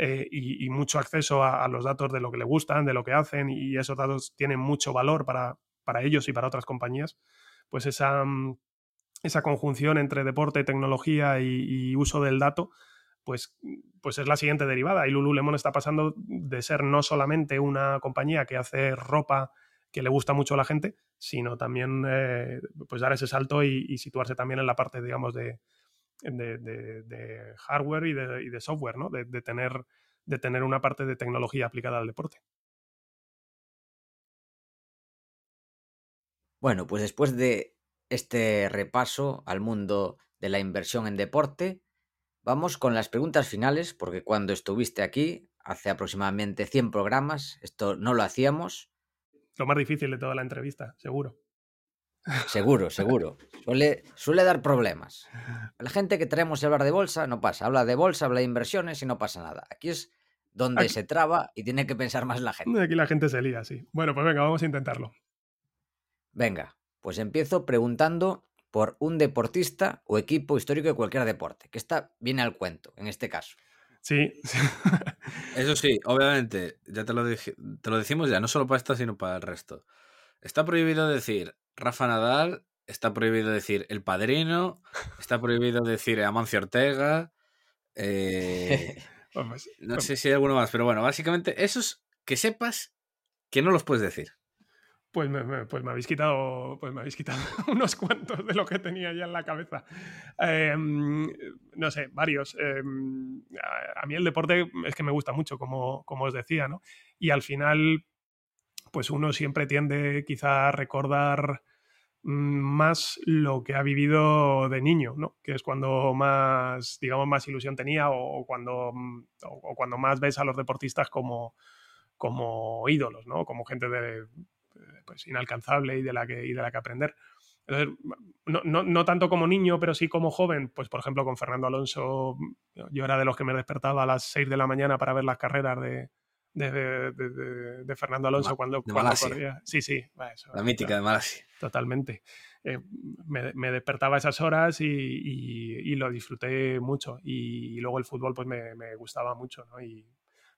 eh, y, mucho acceso a, los datos de lo que le gustan, de lo que hacen, y esos datos tienen mucho valor para, para ellos y para otras compañías, pues esa, mm, esa conjunción entre deporte, tecnología y, y uso del dato, pues, pues es la siguiente derivada. Y Lululemon está pasando de ser no solamente una compañía que hace ropa que le gusta mucho a la gente, sino también eh, pues dar ese salto y, y situarse también en la parte, digamos, de, de, de- de hardware y de, y de software, ¿no? De, de tener, de tener una parte de tecnología aplicada al deporte. Bueno, pues después de este repaso al mundo de la inversión en deporte, vamos con las preguntas finales, porque cuando estuviste aquí, hace aproximadamente 100 programas, esto no lo hacíamos, Lo más difícil de toda la entrevista, seguro. Seguro, seguro. Suele, suele dar problemas. La gente que traemos a hablar de bolsa no pasa, habla de bolsa, habla de inversiones y no pasa nada. Aquí es donde Aquí- se traba y tiene que pensar más la gente. Aquí la gente se lía, sí. Bueno, pues venga, vamos a intentarlo. Venga, pues empiezo preguntando por un deportista o equipo histórico de cualquier deporte, que está viene al cuento en este caso. Sí. Eso sí, obviamente, ya te lo, dije- te lo decimos ya, no solo para esta, sino para el resto. Está prohibido decir Rafa Nadal, está prohibido decir El Padrino, está prohibido decir Amancio Ortega, eh, no sé si hay alguno más, pero bueno, básicamente esos que sepas que no los puedes decir. Pues me, me- pues me habéis quitado, pues me habéis quitado unos cuantos de lo que tenía ya en la cabeza. Eh, no sé, varios. Eh, a, a mí el deporte es que me gusta mucho, como, como os decía, ¿no? Y al final, pues uno siempre tiende quizá a recordar más lo que ha vivido de niño, ¿no? Que es cuando más, digamos, más ilusión tenía o, cuando, mm, o, cuando más ves a los deportistas como, como ídolos, ¿no? Como gente de, pues, inalcanzable y de la que, y de la que aprender. No, no, no, tanto como niño, pero sí como joven, pues por ejemplo con Fernando Alonso, yo era de los que me despertaba a las 6 de la mañana para ver las carreras de, de, de, Fernando Alonso cuando, de cuando corría. Sí, sí, eso, La mítica de Malasia. Totalmente. Eh, me, me, despertaba a esas horas y, y, y, lo disfruté mucho. Y, luego el fútbol pues me, me gustaba mucho, ¿no? Y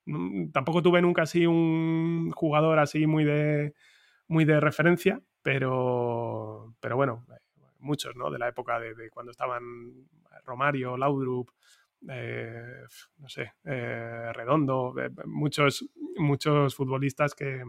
mm, tampoco tuve nunca así un jugador así muy de muy de referencia, pero, pero bueno, muchos, ¿no? De la época de, de cuando estaban Romario, Laudrup, eh, no sé, eh, Redondo, eh, muchos, muchos futbolistas que,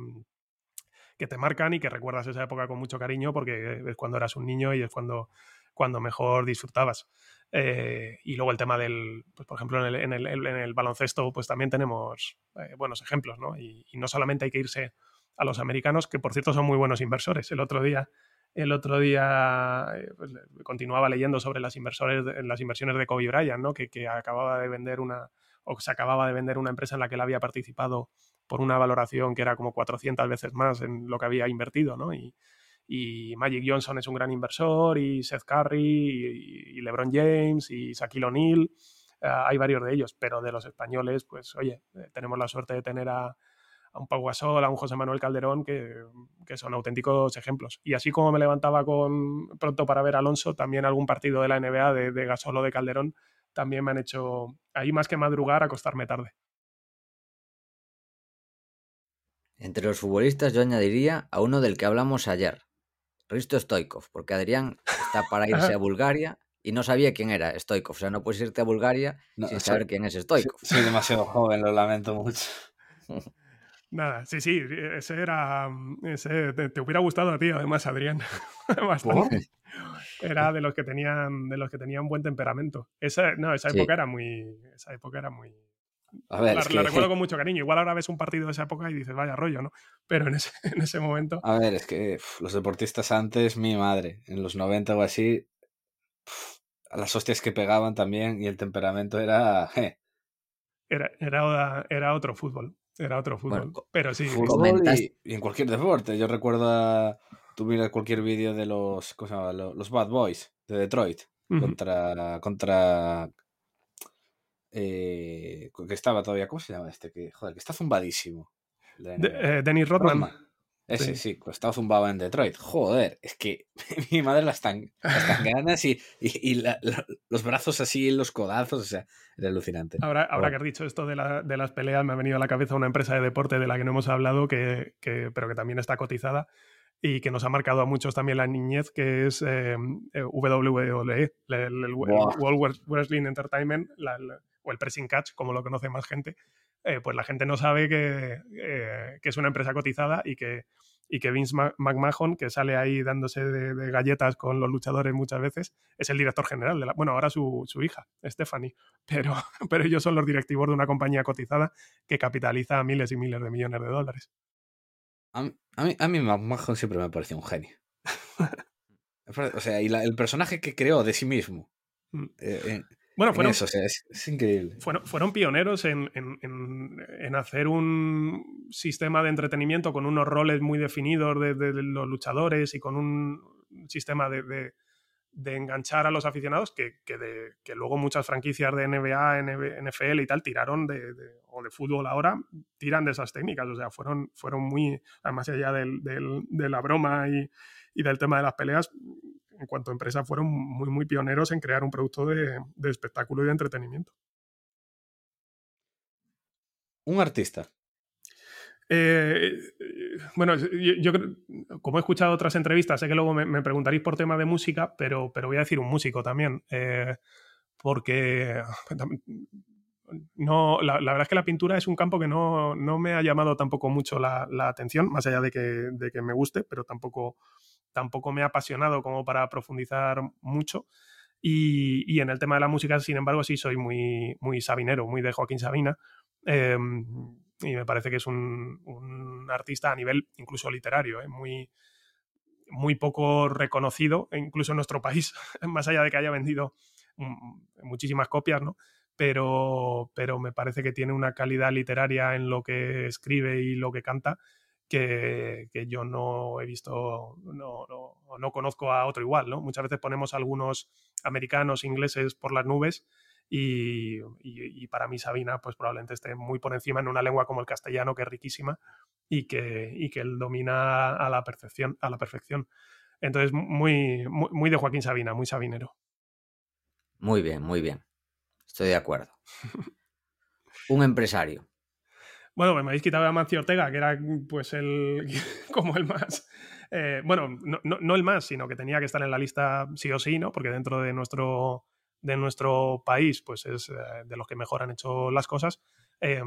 que te marcan y que recuerdas esa época con mucho cariño porque es cuando eras un niño y es cuando, cuando mejor disfrutabas. Y luego el tema del, pues, por ejemplo, en el, en el, en el baloncesto, pues también tenemos buenos ejemplos, ¿no? Y, no solamente hay que irse a los americanos, que por cierto son muy buenos inversores. El otro día, el otro día eh, pues, continuaba leyendo sobre las, inversores, las inversiones de Kobe Bryant, ¿no? Que, que, acababa de vender una, o se acababa de vender una empresa en la que él había participado por una valoración que era como 400 veces más en lo que había invertido, ¿no? Y, Magic Johnson es un gran inversor, y Seth Curry, y, y LeBron James, y Shaquille O'Neal, uh, hay varios de ellos, pero de los españoles, pues oye, eh, tenemos la suerte de tener a, a un Pau Gasol, a un José Manuel Calderón, que, que, son auténticos ejemplos. Y así como me levantaba con pronto para ver a Alonso, también algún partido de la NBA de, de Gasol o de Calderón, también me han hecho ahí más que madrugar, acostarme tarde. Entre los futbolistas yo añadiría a uno del que hablamos ayer, Risto Stoikov, porque Adrián está para irse a Bulgaria y no sabía quién era Stoikov. O sea, no puedes irte a Bulgaria no, sin saber quién es Stoikov. Soy, soy, demasiado joven, lo lamento mucho. Nada, sí, sí, ese era. Ese, te, te hubiera gustado a ti, además, Adrián. Bastante. Era de los que tenían, de los que tenían buen temperamento. Esa, no, esa época sí. era muy. Esa época era muy. A ver, la, es que... la, recuerdo con mucho cariño. Igual ahora ves un partido de esa época y dices, vaya rollo, ¿no? Pero en ese, en ese momento. A ver, es que los deportistas antes, mi madre, en los 90 o así, las hostias que pegaban también y el temperamento era. Eh. Era, era, era otro fútbol. Era otro fútbol. Bueno, pero sí. Fútbol y, y, en cualquier deporte. Yo recuerdo a. Tú miras cualquier vídeo de los. ¿Cómo se llama? Los Bad Boys de Detroit. Uh -huh. Contra. Contra eh, que estaba todavía, ¿cómo se llama este? Que, joder, que está zumbadísimo. De, eh, Dennis Rodman. Rodman. Ese sí. sí, estaba zumbado en Detroit. Joder, es que mi madre las tan, las tan ganas y, y, y la, la, los brazos así, los codazos, o sea, era alucinante. Ahora, ahora que has dicho esto de, la, de, las peleas, me ha venido a la cabeza una empresa de deporte de la que no hemos hablado, que, que, pero que también está cotizada y que nos ha marcado a muchos también la niñez, que es eh, WWE, el, el, el wow. World Wrestling Entertainment, o el pressing catch, como lo conoce más gente, eh, pues la gente no sabe que, eh, que, es una empresa cotizada y que, y que Vince McMahon, que sale ahí dándose de, de, galletas con los luchadores muchas veces, es el director general de la, bueno, ahora su, su hija, Stephanie, pero, pero ellos son los directivos de una compañía cotizada que capitaliza miles y miles de millones de dólares. A, a mí, a mí McMahon siempre me pareció un genio. o sea, y la, el personaje que creó de sí mismo. Mm. Eh, bueno, fueron, eso, o sea, es, es, increíble. Fueron, fueron pioneros en, en, en, en, hacer un sistema de entretenimiento con unos roles muy definidos de, de, de los luchadores y con un sistema de, de enganchar a los aficionados que, que, que, luego muchas franquicias de NBA, NFL y tal tiraron de, o de fútbol ahora, tiran de esas técnicas. O sea, fueron, fueron muy, más allá del, del, de la broma y, y del tema de las peleas, en cuanto a empresa, fueron muy, muy pioneros en crear un producto de, de espectáculo y de entretenimiento. Un artista. Eh, bueno, yo, yo, como he escuchado otras entrevistas, sé que luego me, me preguntaréis por tema de música, pero, pero, voy a decir un músico también, eh, porque no, la, la, verdad es que la pintura es un campo que no, no me ha llamado tampoco mucho la, la atención, más allá de que, de que, me guste, pero tampoco, tampoco me ha apasionado como para profundizar mucho. Y, en el tema de la música, sin embargo, sí soy muy, muy sabinero, muy de Joaquín Sabina. Eh, y me parece que es un, artista a nivel incluso literario, ¿eh? muy, muy poco reconocido, incluso en nuestro país, más allá de que haya vendido muchísimas copias, ¿no? Pero, pero me parece que tiene una calidad literaria en lo que escribe y lo que canta que, yo no he visto, no, no, no, conozco a otro igual, ¿no? Muchas veces ponemos a algunos americanos, ingleses por las nubes y, y, y, para mí Sabina pues probablemente esté muy por encima en una lengua como el castellano que es riquísima y que, y que él domina a la perfección. A la perfección. Entonces, muy, muy, muy de Joaquín Sabina, muy sabinero. Muy bien, muy bien. Estoy de acuerdo. Un empresario. Bueno, me habéis quitado a Mancio Ortega, que era pues el como el más. Eh, bueno, no, no, no, el más, sino que tenía que estar en la lista sí o sí, ¿no? Porque dentro de nuestro de nuestro país, pues es eh, de los que mejor han hecho las cosas. Eh,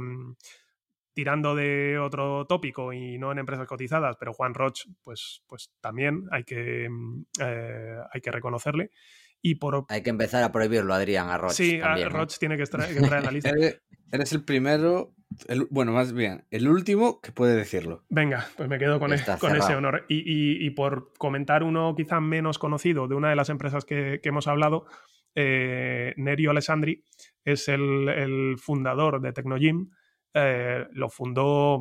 tirando de otro tópico y no en empresas cotizadas, pero Juan Roch, pues, pues también hay que, mm, eh, hay que reconocerle. Y por... Hay que empezar a prohibirlo, Adrián, a Roch. Sí, también, a tiene que, estar, que entrar en la lista. Eres, eres el primero, el- bueno, más bien, el último que puede decirlo. Venga, pues me quedo con, e- con ese honor. Y, y- y por comentar uno quizá menos conocido de una de las empresas que, que hemos hablado, eh, Nerio Alessandri es el, el fundador de Tecnogym. Eh, lo fundó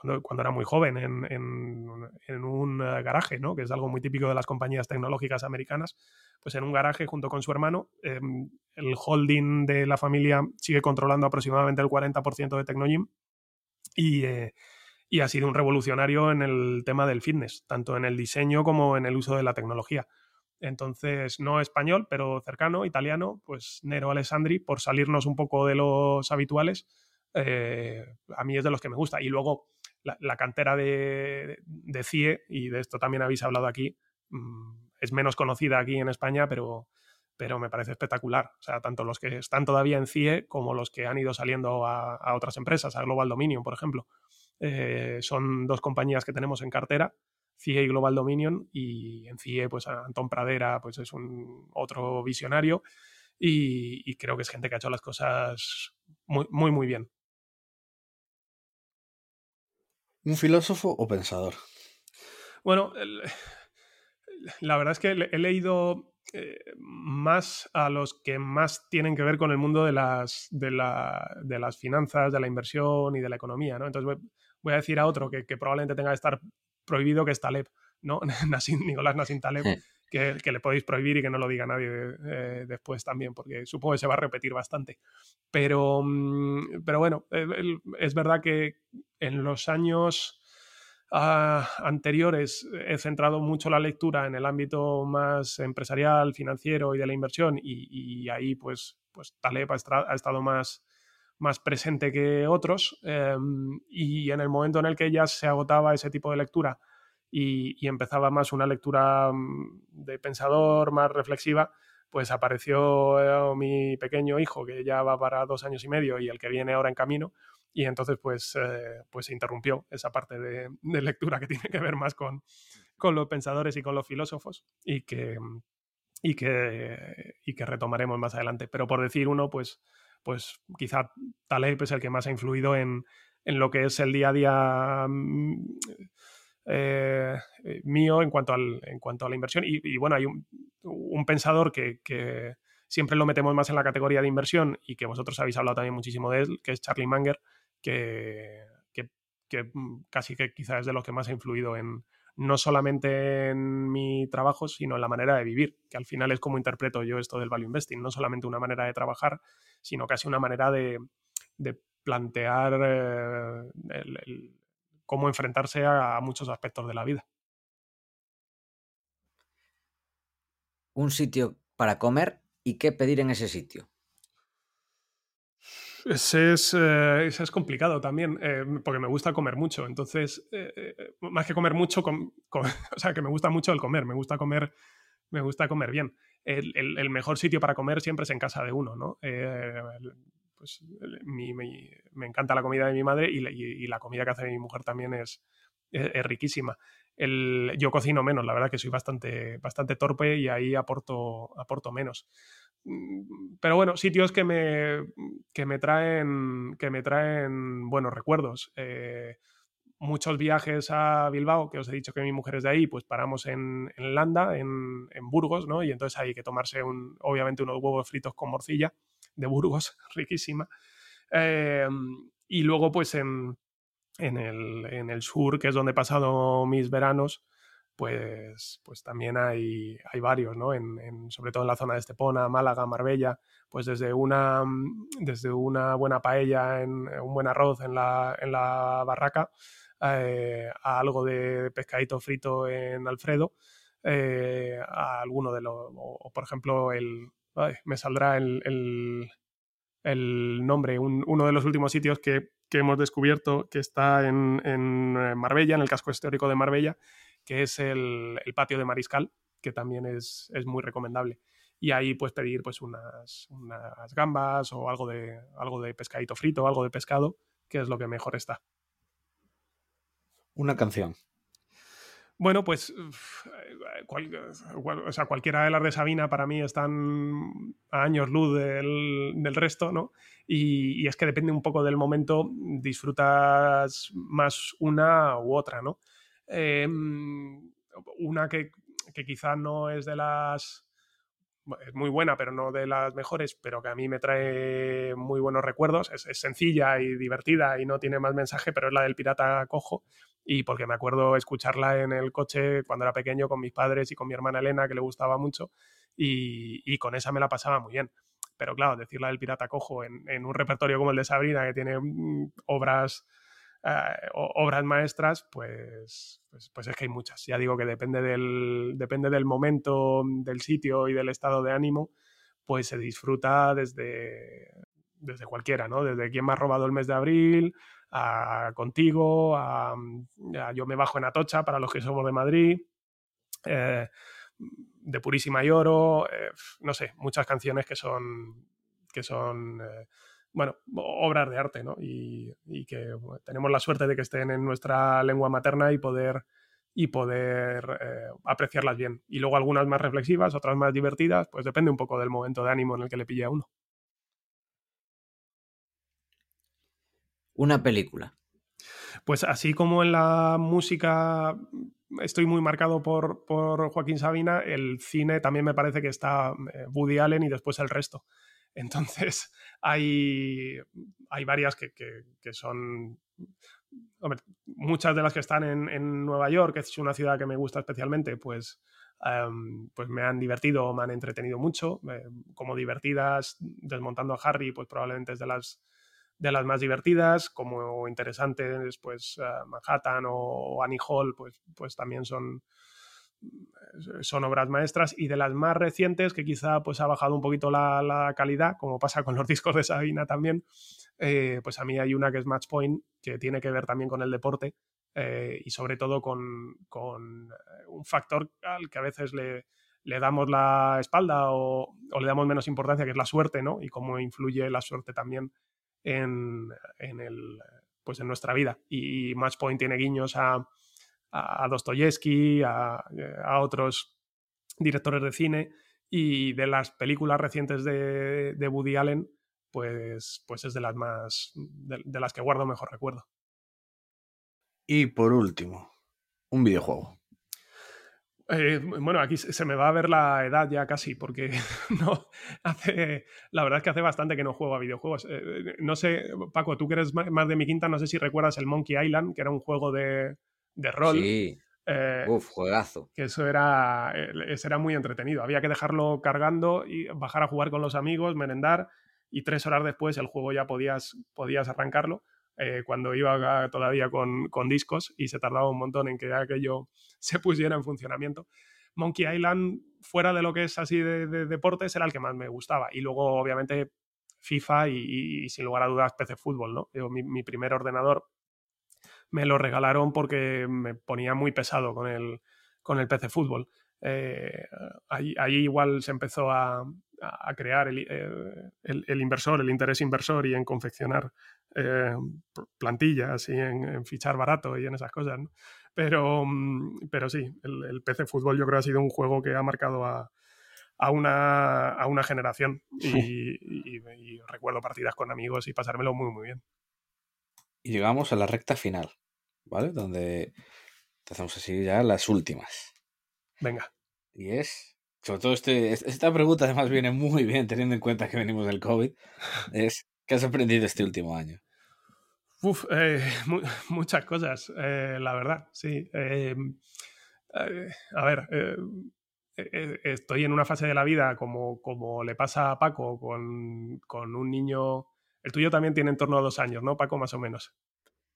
cuando, cuando era muy joven en, en- en un eh, garaje, ¿no? que es algo muy típico de las compañías tecnológicas americanas. Pues en un garaje junto con su hermano, eh, el holding de la familia sigue controlando aproximadamente el 40% de Tecnogym. Y, eh, y ha sido un revolucionario en el tema del fitness, tanto en el diseño como en el uso de la tecnología. Entonces, no español, pero cercano, italiano, pues Nero Alessandri, por salirnos un poco de los habituales, eh, a mí es de los que me gusta. Y luego la, cantera de, de CIE, y de esto también habéis hablado aquí, mm, es menos conocida aquí en España, pero, pero me parece espectacular. O sea, tanto los que están todavía en CIE como los que han ido saliendo a, a otras empresas, a Global Dominion, por ejemplo. Eh, son dos compañías que tenemos en cartera, CIE y Global Dominion, y en CIE, pues Antón Pradera pues es un otro visionario, y, y creo que es gente que ha hecho las cosas muy, muy, muy bien. ¿Un filósofo o pensador? Bueno, el- la verdad es que he leído eh, más a los que más tienen que ver con el mundo de las, de, la- de las finanzas, de la inversión y de la economía, ¿no? Entonces voy, voy a decir a otro que, que probablemente tenga que estar prohibido, que es Taleb, ¿no? Nassim- Nicolás Nassim Taleb, Sí. Que, le podéis prohibir y que no lo diga nadie eh, después también, porque supongo que se va a repetir bastante. Pero, mm, pero bueno, es verdad que en los años ah, anteriores he centrado mucho la lectura en el ámbito más empresarial, financiero y de la inversión y, ahí pues, pues Taleb ha, estado más, más presente que otros eh, y en el momento en el que ya se agotaba ese tipo de lectura y, empezaba más una lectura mm, de pensador, más reflexiva, pues apareció eh, mi pequeño hijo que ya va para dos años y medio y el que viene ahora en camino y entonces pues, eh, pues se interrumpió esa parte de, lectura que tiene que ver más con, con los pensadores y con los filósofos y que, y que, y que retomaremos más adelante. Pero por decir uno, pues, pues quizá Taleb es el que más ha influido en, en lo que es el día a día mm, eh, eh, mío en cuanto, al, en cuanto a la inversión. Y, bueno, hay un, pensador que, siempre lo metemos más en la categoría de inversión y que vosotros habéis hablado también muchísimo de él, que es Charlie Munger, que, que casi que quizás es de los que más ha influido en no solamente en mi trabajo, sino en la manera de vivir, que al final es como interpreto yo esto del value investing, no solamente una manera de trabajar, sino casi una manera de, plantear eh, el, cómo enfrentarse a, a muchos aspectos de la vida. Un sitio para comer y qué pedir en ese sitio. Ese es, eh, ese es complicado también, eh, porque me gusta comer mucho. Entonces, eh, más que comer mucho, com, com, o sea, que me gusta mucho el comer, me gusta comer, me gusta comer bien. El, el, el mejor sitio para comer siempre es en casa de uno, ¿no? Pues mi, me encanta la comida de mi madre y, la comida que hace mi mujer también es, es, riquísima. El, yo cocino menos, la verdad que soy bastante, bastante torpe y ahí aporto, aporto menos pero bueno, sitios que me, que me traen que me traen buenos recuerdos. Eh, muchos viajes a Bilbao, que os he dicho que mi mujer es de ahí, pues paramos en, en Landa, en, en, Burgos, ¿no? Y entonces hay que tomarse un, obviamente unos huevos fritos con morcilla de Burgos, riquísima. Eh, y luego, pues en, en, el, en el sur, que es donde he pasado mis veranos, pues, pues también hay, hay varios, ¿no? En, sobre todo en la zona de Estepona, Málaga, Marbella, pues desde una, desde una buena paella, en, un buen arroz en la, en la barraca, eh, a algo de pescadito frito en Alfredo, eh, a alguno de los, o por ejemplo, el, me saldrá el, el, nombre, un, uno de los últimos sitios que, que hemos descubierto que está en, en Marbella, en el casco histórico de Marbella, que es el, el, patio de Mariscal, que también es, es, muy recomendable. Y ahí puedes pedir pues unas, unas, gambas o algo de, algo de pescadito frito, algo de pescado, qué es lo que mejor está. Una canción. Bueno, pues o sea, cualquiera de las de Sabina para mí están a años luz del, resto, ¿no? Y, es que depende un poco del momento, disfrutas más una u otra, ¿no? Em, una que, que quizá no es de las es muy buena, pero no de las mejores, pero que a mí me trae muy buenos recuerdos. Es, sencilla y divertida y no tiene más mensaje, pero es la del pirata cojo. Y porque me acuerdo escucharla en el coche cuando era pequeño con mis padres y con mi hermana Elena, que le gustaba mucho, y, con esa me la pasaba muy bien. Pero claro, decirla del pirata cojo en, en un repertorio como el de Sabrina, que tiene mm, obras eh, obras maestras, pues, pues, pues, es que hay muchas. Ya digo que depende del, depende del momento, del sitio y del estado de ánimo, pues se disfruta desde, desde cualquiera, ¿no? Desde quién me ha robado el mes de abril, a contigo, a, yo me bajo en Atocha para los que somos de Madrid. Eh, de Purísima y Oro, eh, no sé, muchas canciones que son, que son bueno, obras de arte, ¿no? Y, que tenemos la suerte de que estén en nuestra lengua materna y poder, y poder eh, apreciarlas bien. Y luego algunas más reflexivas, otras más divertidas, pues depende un poco del momento de ánimo en el que le pille a uno. Una película. Pues así como en la música estoy muy marcado por, por Joaquín Sabina, el cine también me parece que está eh, Woody Allen y después el resto. Entonces, hay, hay varias que, son... muchas de las que están en, Nueva York, que es una ciudad que me gusta especialmente, pues, em, pues me han divertido o me han entretenido mucho. Eh, como divertidas, desmontando a Harry, pues probablemente es de las, de las más divertidas. Como interesantes, pues eh, Manhattan o Annie Hall, pues, pues también son, son obras maestras y de las más recientes que quizá pues ha bajado un poquito la, calidad, como pasa con los discos de Sabina también, eh, pues a mí hay una que es Match Point, que tiene que ver también con el deporte eh, y sobre todo con, eh, un factor al que a veces le, damos la espalda o, le damos menos importancia, que es la suerte, ¿no? Y cómo influye la suerte también en, el, pues en nuestra vida. Y Match Point tiene guiños a a Dostoyevsky, a, otros directores de cine y de las películas recientes de, de Woody Allen, pues, pues es de las más de, las que guardo mejor recuerdo. Y por último, un videojuego. Eh, bueno, aquí se me va a ver la edad ya casi, porque no hace. La verdad es que hace bastante que no juego a videojuegos. Eh, no sé, Paco, tú que eres más de mi quinta, no sé si recuerdas el Monkey Island, que era un juego de, de rol. Sí. Eh, Uf, juegazo. Que eso era, eso era muy entretenido. Había que dejarlo cargando y bajar a jugar con los amigos, merendar y tres horas después el juego ya podías, podías arrancarlo. Eh, cuando iba todavía con, con, discos y se tardaba un montón en que aquello se pusiera en funcionamiento. Monkey Island, fuera de lo que es así de, deportes, era el que más me gustaba. Y luego, obviamente, FIFA y, sin lugar a dudas, PC Fútbol, ¿no? mi, primer ordenador me lo regalaron porque me ponía muy pesado con el, con el PC Fútbol. Eh, ahí, igual se empezó a, crear eh, el, inversor, el interés inversor y en confeccionar eh, plantillas y en, fichar barato y en esas cosas. Pero, mm, pero sí, el, PC Fútbol yo creo que ha sido un juego que ha marcado a, una, a una generación y, y, recuerdo partidas con amigos y pasármelo muy, muy bien y llegamos a la recta final, ¿vale? Donde hacemos así ya las últimas. Venga. Y es, sobre todo este, esta pregunta además viene muy bien teniendo en cuenta que venimos del COVID, es, ¿qué has aprendido este último año? Uf, eh, muchas cosas, eh, la verdad, sí. Eh, a ver, estoy en una fase de la vida como, como le pasa a Paco con, con un niño el tuyo también tiene en torno a dos años, ¿no, Paco? Más o menos.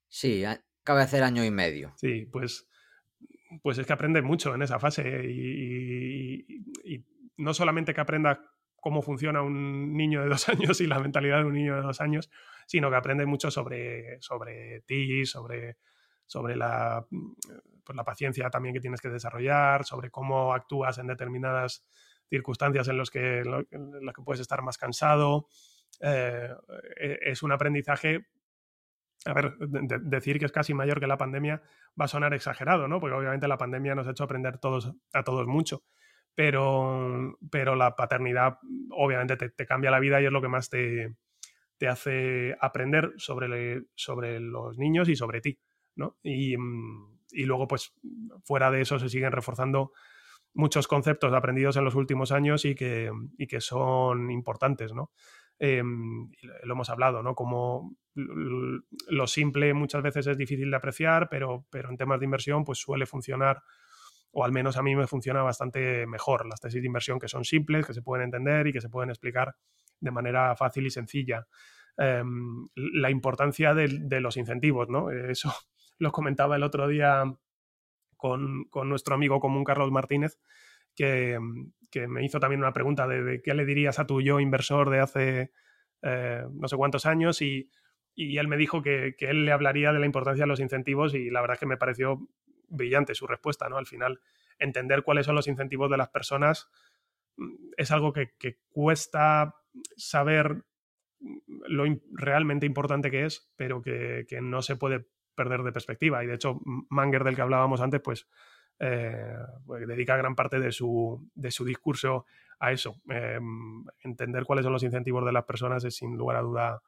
Sí, acaba de hacer año y medio. Sí, pues, pues es que aprende mucho en esa fase y, no solamente que aprenda cómo funciona un niño de dos años y la mentalidad de un niño de dos años, sino que aprende mucho sobre, sobre ti, sobre, sobre la, pues la paciencia también que tienes que desarrollar, sobre cómo actúas en determinadas circunstancias en las que, en que puedes estar más cansado, eh, e-, es un aprendizaje a ver, decir que es casi mayor que la pandemia va a sonar exagerado, ¿no? Porque obviamente la pandemia nos ha hecho aprender todos, a todos mucho. Pero, pero la paternidad obviamente te, cambia la vida y es lo que más te, te hace aprender sobre, sobre los niños y sobre ti, ¿no? Y, y luego, pues, fuera de eso se siguen reforzando muchos conceptos aprendidos en los últimos años y que, y que son importantes, ¿no? Em, lo hemos hablado, ¿no? Como lo simple muchas veces es difícil de apreciar, pero, pero en temas de inversión pues suele funcionar, o al menos a mí me funciona bastante mejor las tesis de inversión que son simples, que se pueden entender y que se pueden explicar de manera fácil y sencilla. Em, la importancia de, los incentivos, ¿no? Eso lo comentaba el otro día con, con nuestro amigo común Carlos Martínez, que, que me hizo también una pregunta de, qué le dirías a tu yo inversor de hace eh, no sé cuántos años y, y él me dijo que, que, él le hablaría de la importancia de los incentivos y la verdad es que me pareció brillante su respuesta, ¿no? Al final, entender cuáles son los incentivos de las personas mm, es algo que, cuesta saber lo realmente importante que es, pero que, no se puede perder de perspectiva. Y de hecho, Manger, del que hablábamos antes, pues eh, pues, dedica gran parte de su, de su discurso a eso. Em, entender cuáles son los incentivos de las personas es sin lugar a duda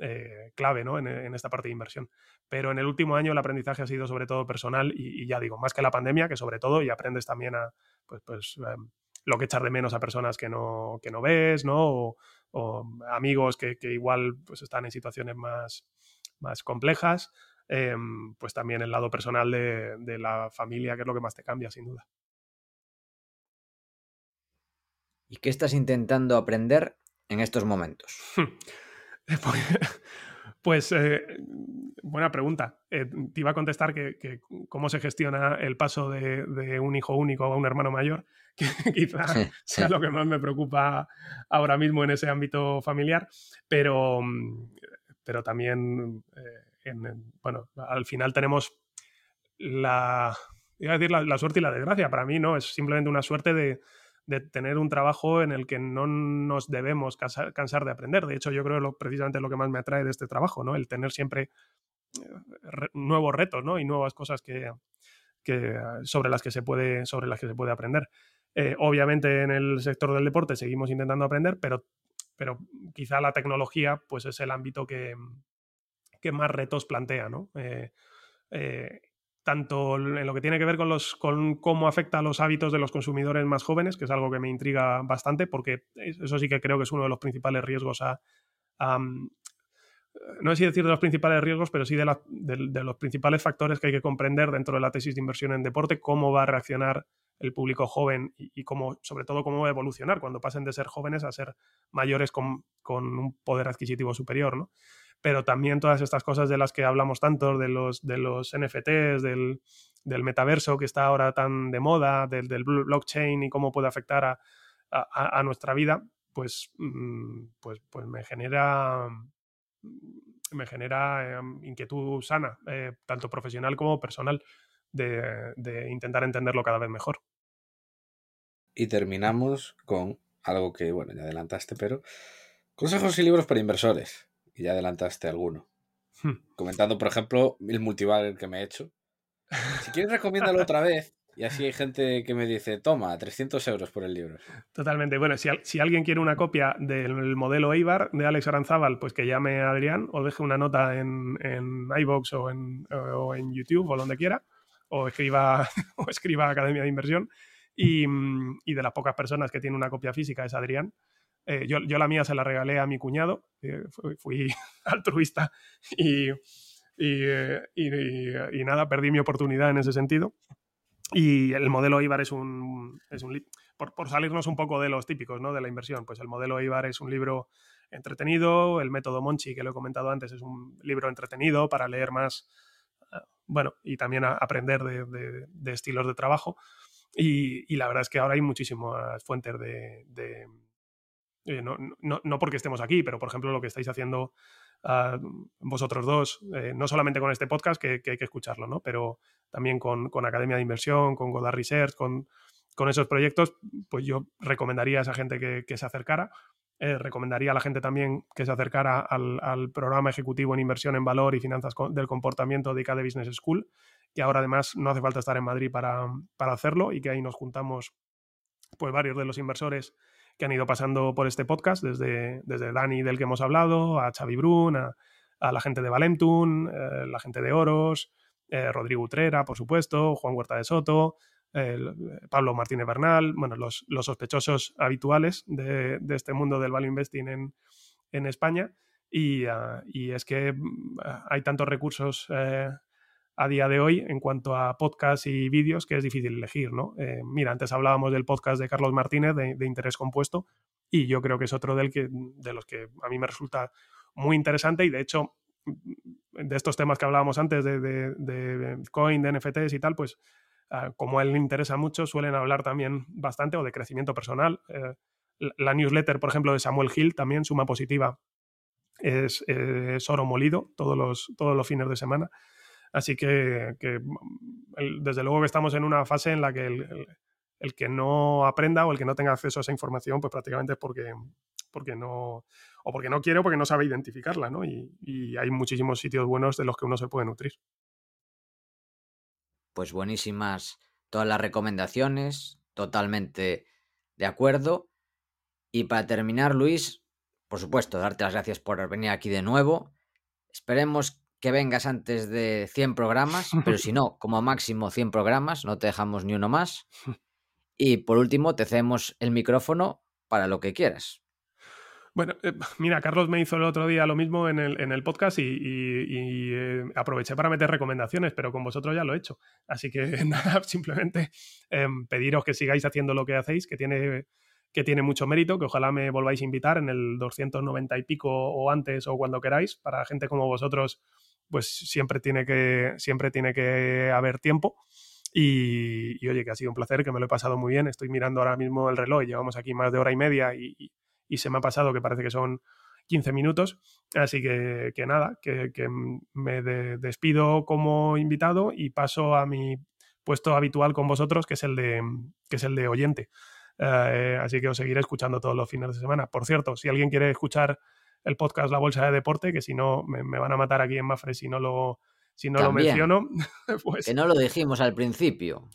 eh, clave ¿no? en, esta parte de inversión. Pero en el último año el aprendizaje ha sido sobre todo personal y, ya digo, más que la pandemia, que sobre todo, y aprendes también a pues, pues em, lo que echar de menos a personas que no, que no ves, ¿no? O, amigos que, que, igual pues, están en situaciones más, más complejas. Em, pues también el lado personal de, la familia, que es lo que más te cambia, sin duda. ¿Y qué estás intentando aprender en estos momentos? Pues eh, buena pregunta. Eh, te iba a contestar que, cómo se gestiona el paso de, un hijo único a un hermano mayor, que quizá sea lo que más me preocupa ahora mismo en ese ámbito familiar, pero, pero también eh, bueno, al final tenemos la, decir la, suerte y la desgracia. Para mí no, es simplemente una suerte de, tener un trabajo en el que no nos debemos cansar, de aprender. De hecho, yo creo que precisamente lo que más me atrae de este trabajo, ¿no? El tener siempre eh, nuevos retos, ¿no? Y nuevas cosas que, sobre las que se puede, sobre las que se puede aprender. Eh, obviamente en el sector del deporte seguimos intentando aprender, pero, pero quizá la tecnología pues es el ámbito que, que más retos plantea, ¿no? Eh, tanto en lo que tiene que ver con, los, con cómo afecta a los hábitos de los consumidores más jóvenes, que es algo que me intriga bastante, porque eso sí que creo que es uno de los principales riesgos a, no sé si decir de los principales riesgos, pero sí de, los principales factores que hay que comprender dentro de la tesis de inversión en deporte, cómo va a reaccionar el público joven y, cómo, sobre todo, cómo va a evolucionar cuando pasen de ser jóvenes a ser mayores con, con un poder adquisitivo superior, ¿no? pero también todas estas cosas de las que hablamos tanto, de los, de los NFTs, del, metaverso que está ahora tan de moda, del, blockchain y cómo puede afectar a, nuestra vida, pues, mm, pues, pues me genera me genera em, inquietud sana, eh, tanto profesional como personal, de, de, intentar entenderlo cada vez mejor. Y terminamos con algo que, bueno, ya adelantaste, pero consejos y libros para inversores y ya adelantaste alguno. Hmm. Comentando, por ejemplo, el multibagger que me he hecho. Si quieres, recomiéndalo otra vez. Y así hay gente que me dice, toma, 300 euros por el libro. Totalmente. Bueno, si, alguien quiere una copia del modelo Eibar de Alex Aranzábal, pues que llame a Adrián o deje una nota en, en iVox o en, o en YouTube o donde quiera, o escriba, o escriba Academia de Inversión. Y, y de las pocas personas que tiene una copia física es Adrián. Eh, yo, la mía se la regalé a mi cuñado, fui, altruista eh, y, nada, perdí mi oportunidad en ese sentido. Y el modelo IBAR es un, es un por, por, salirnos un poco de los típicos ¿no? de la inversión, pues el modelo IBAR es un libro entretenido, el método Monchi, que lo he comentado antes, es un libro entretenido para leer más, eh, bueno, y también aprender de, estilos de trabajo. Y, la verdad es que ahora hay muchísimas fuentes de eh, no, no, no, porque estemos aquí, pero por ejemplo lo que estáis haciendo ah, vosotros dos, eh, no solamente con este podcast, que, hay que escucharlo, ¿no? pero también con, con, Academia de Inversión, con Godard Research, con, con, esos proyectos, pues yo recomendaría a esa gente que, se acercara. Eh, recomendaría a la gente también que se acercara al, programa ejecutivo en inversión en valor y finanzas del comportamiento de ICADE Business School, que ahora además no hace falta estar en Madrid para, hacerlo y que ahí nos juntamos pues varios de los inversores que han ido pasando por este podcast, desde, desde Dani del que hemos hablado, a Xavi Brun, a, la gente de Valentum, eh, la gente de Oros, eh, Rodrigo Utrera, por supuesto, Juan Huerta de Soto, Pablo Martínez Bernal, bueno, los, sospechosos habituales de, este mundo del value investing en, España. Ah, y, es que mm, hay tantos recursos eh, a día de hoy en cuanto a podcasts y vídeos que es difícil elegir, ¿no? Eh, mira, antes hablábamos del podcast de Carlos Martínez de, interés compuesto y yo creo que es otro del que, de los que a mí me resulta muy interesante y de hecho de estos temas que hablábamos antes de, de, de coin, de NFTs y tal, pues Ah, como a él le interesa mucho, suelen hablar también bastante o de crecimiento personal. Eh, la newsletter, por ejemplo, de Samuel Hill, también suma positiva, es, oro molido todos los, todos los fines de semana. Así que, desde luego que estamos en una fase en la que el, que no aprenda o el que no tenga acceso a esa información, pues prácticamente es porque, porque no, o porque no quiere o porque no sabe identificarla, ¿no? y hay muchísimos sitios buenos de los que uno se puede nutrir pues buenísimas todas las recomendaciones, totalmente de acuerdo. Y para terminar, Luis, por supuesto, darte las gracias por venir aquí de nuevo. Esperemos que vengas antes de 100 programas, pero si no, como máximo 100 programas, no te dejamos ni uno más. Y por último, te cedemos el micrófono para lo que quieras. Bueno, eh, mira, Carlos me hizo el otro día lo mismo en el, en el podcast y, eh, aproveché para meter recomendaciones, pero con vosotros ya lo he hecho. Así que nada, simplemente em, pediros que sigáis haciendo lo que hacéis, que tiene, que tiene mucho mérito, que ojalá me volváis a invitar en el 290 y pico o antes o cuando queráis. Para gente como vosotros, pues siempre tiene que, siempre tiene que haber tiempo. Y, oye, que ha sido un placer, que me lo he pasado muy bien. Estoy mirando ahora mismo el reloj, llevamos aquí más de hora y media y, se me ha pasado que parece que son 15 minutos. Así que, nada, que, me despido como invitado y paso a mi puesto habitual con vosotros, que es el de, que es el de oyente. Eh, así que os seguiré escuchando todos los fines de semana. Por cierto, si alguien quiere escuchar el podcast La Bolsa de Deporte, que si no me, van a matar aquí en Mafre si no lo, si no lo menciono. Pues... Que no lo dijimos al principio.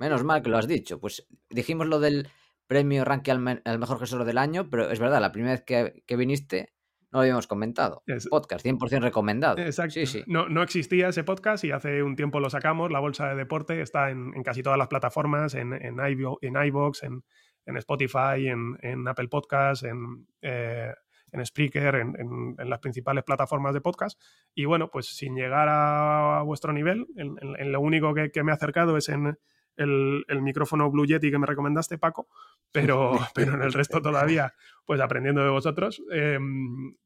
Menos mal que lo has dicho. Pues dijimos lo del premio ranking al, mejor gestor del año, pero es verdad, la primera vez que, viniste no lo habíamos comentado. Podcast 100% recomendado. Exacto. Sí, sí. No, no, existía ese podcast y hace un tiempo lo sacamos. La bolsa de deporte está en, casi todas las plataformas, en, en, en iVoox, en, en Spotify, en, Apple Podcasts, en, eh, en Spreaker, en, las principales plataformas de podcast. Y bueno, pues sin llegar a, vuestro nivel, en, lo único que, que me he acercado es en el, micrófono Blue Yeti que me recomendaste, Paco, pero, pero en el resto todavía, pues aprendiendo de vosotros. Em,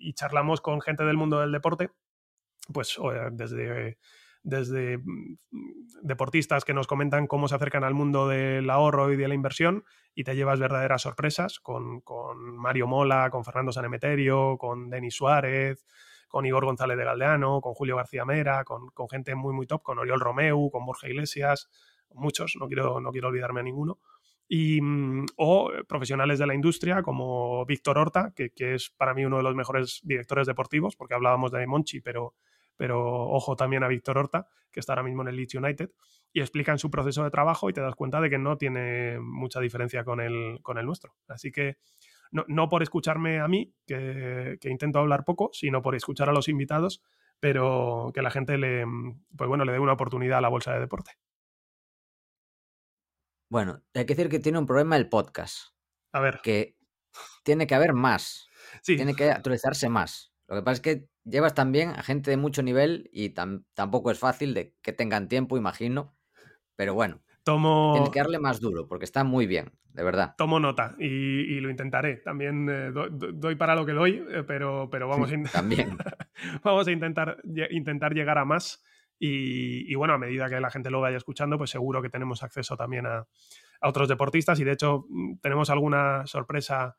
y charlamos con gente del mundo del deporte, pues desde, desde mm, deportistas que nos comentan cómo se acercan al mundo del ahorro y de la inversión y te llevas verdaderas sorpresas con, Mario Mola, con Fernando Sanemeterio, con Denis Suárez, con Igor González de Galdeano, con Julio García Mera, con, con, gente muy, muy top, con Oriol Romeu, con Borja Iglesias, muchos, no quiero, no quiero olvidarme a ninguno. Y, mm, o profesionales de la industria como Víctor Horta, que, es para mí uno de los mejores directores deportivos, porque hablábamos de Monchi, pero, pero ojo también a Víctor Horta, que está ahora mismo en el Leeds United, y explican su proceso de trabajo y te das cuenta de que no tiene mucha diferencia con el, con el nuestro. Así que no, no por escucharme a mí, que, que, intento hablar poco, sino por escuchar a los invitados, pero que la gente le, pues bueno, le dé una oportunidad a la bolsa de deporte. Bueno, hay que decir que tiene un problema el podcast. A ver. Que tiene que haber más. Sí. Tiene que actualizarse más. Lo que pasa es que llevas también a gente de mucho nivel y tampoco es fácil de que tengan tiempo, imagino. Pero bueno. Tomo... Tienes que darle más duro porque está muy bien, de verdad. Tomo nota y, lo intentaré. También eh, doy, para lo que doy, eh, pero, pero vamos, a también. vamos a intentar, intentar llegar a más. Y, bueno, a medida que la gente lo vaya escuchando, pues seguro que tenemos acceso también a, otros deportistas y de hecho mm, tenemos alguna sorpresa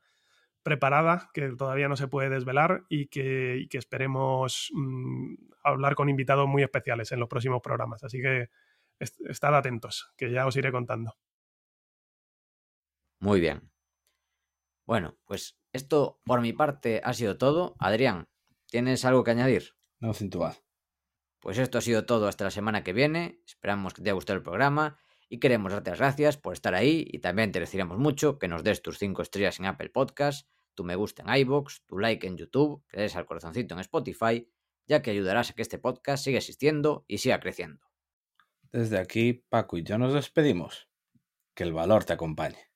preparada que todavía no se puede desvelar y que, esperemos mm, hablar con invitados muy especiales en los próximos programas. Así que estad atentos, que ya os iré contando. Muy bien. Bueno, pues Esto por mi parte ha sido todo. Adrián, ¿tienes algo que añadir? No cintual. Pues esto ha sido todo hasta la semana que viene. Esperamos que te haya gustado el programa y queremos darte las gracias por estar ahí y también te deciremos mucho que nos des tus 5 estrellas en Apple Podcast, tu me gusta en iBox, tu like en YouTube, que des al corazoncito en Spotify, ya que ayudarás a que este podcast siga existiendo y siga creciendo. Desde aquí, Paco y yo nos despedimos. Que el valor te acompañe.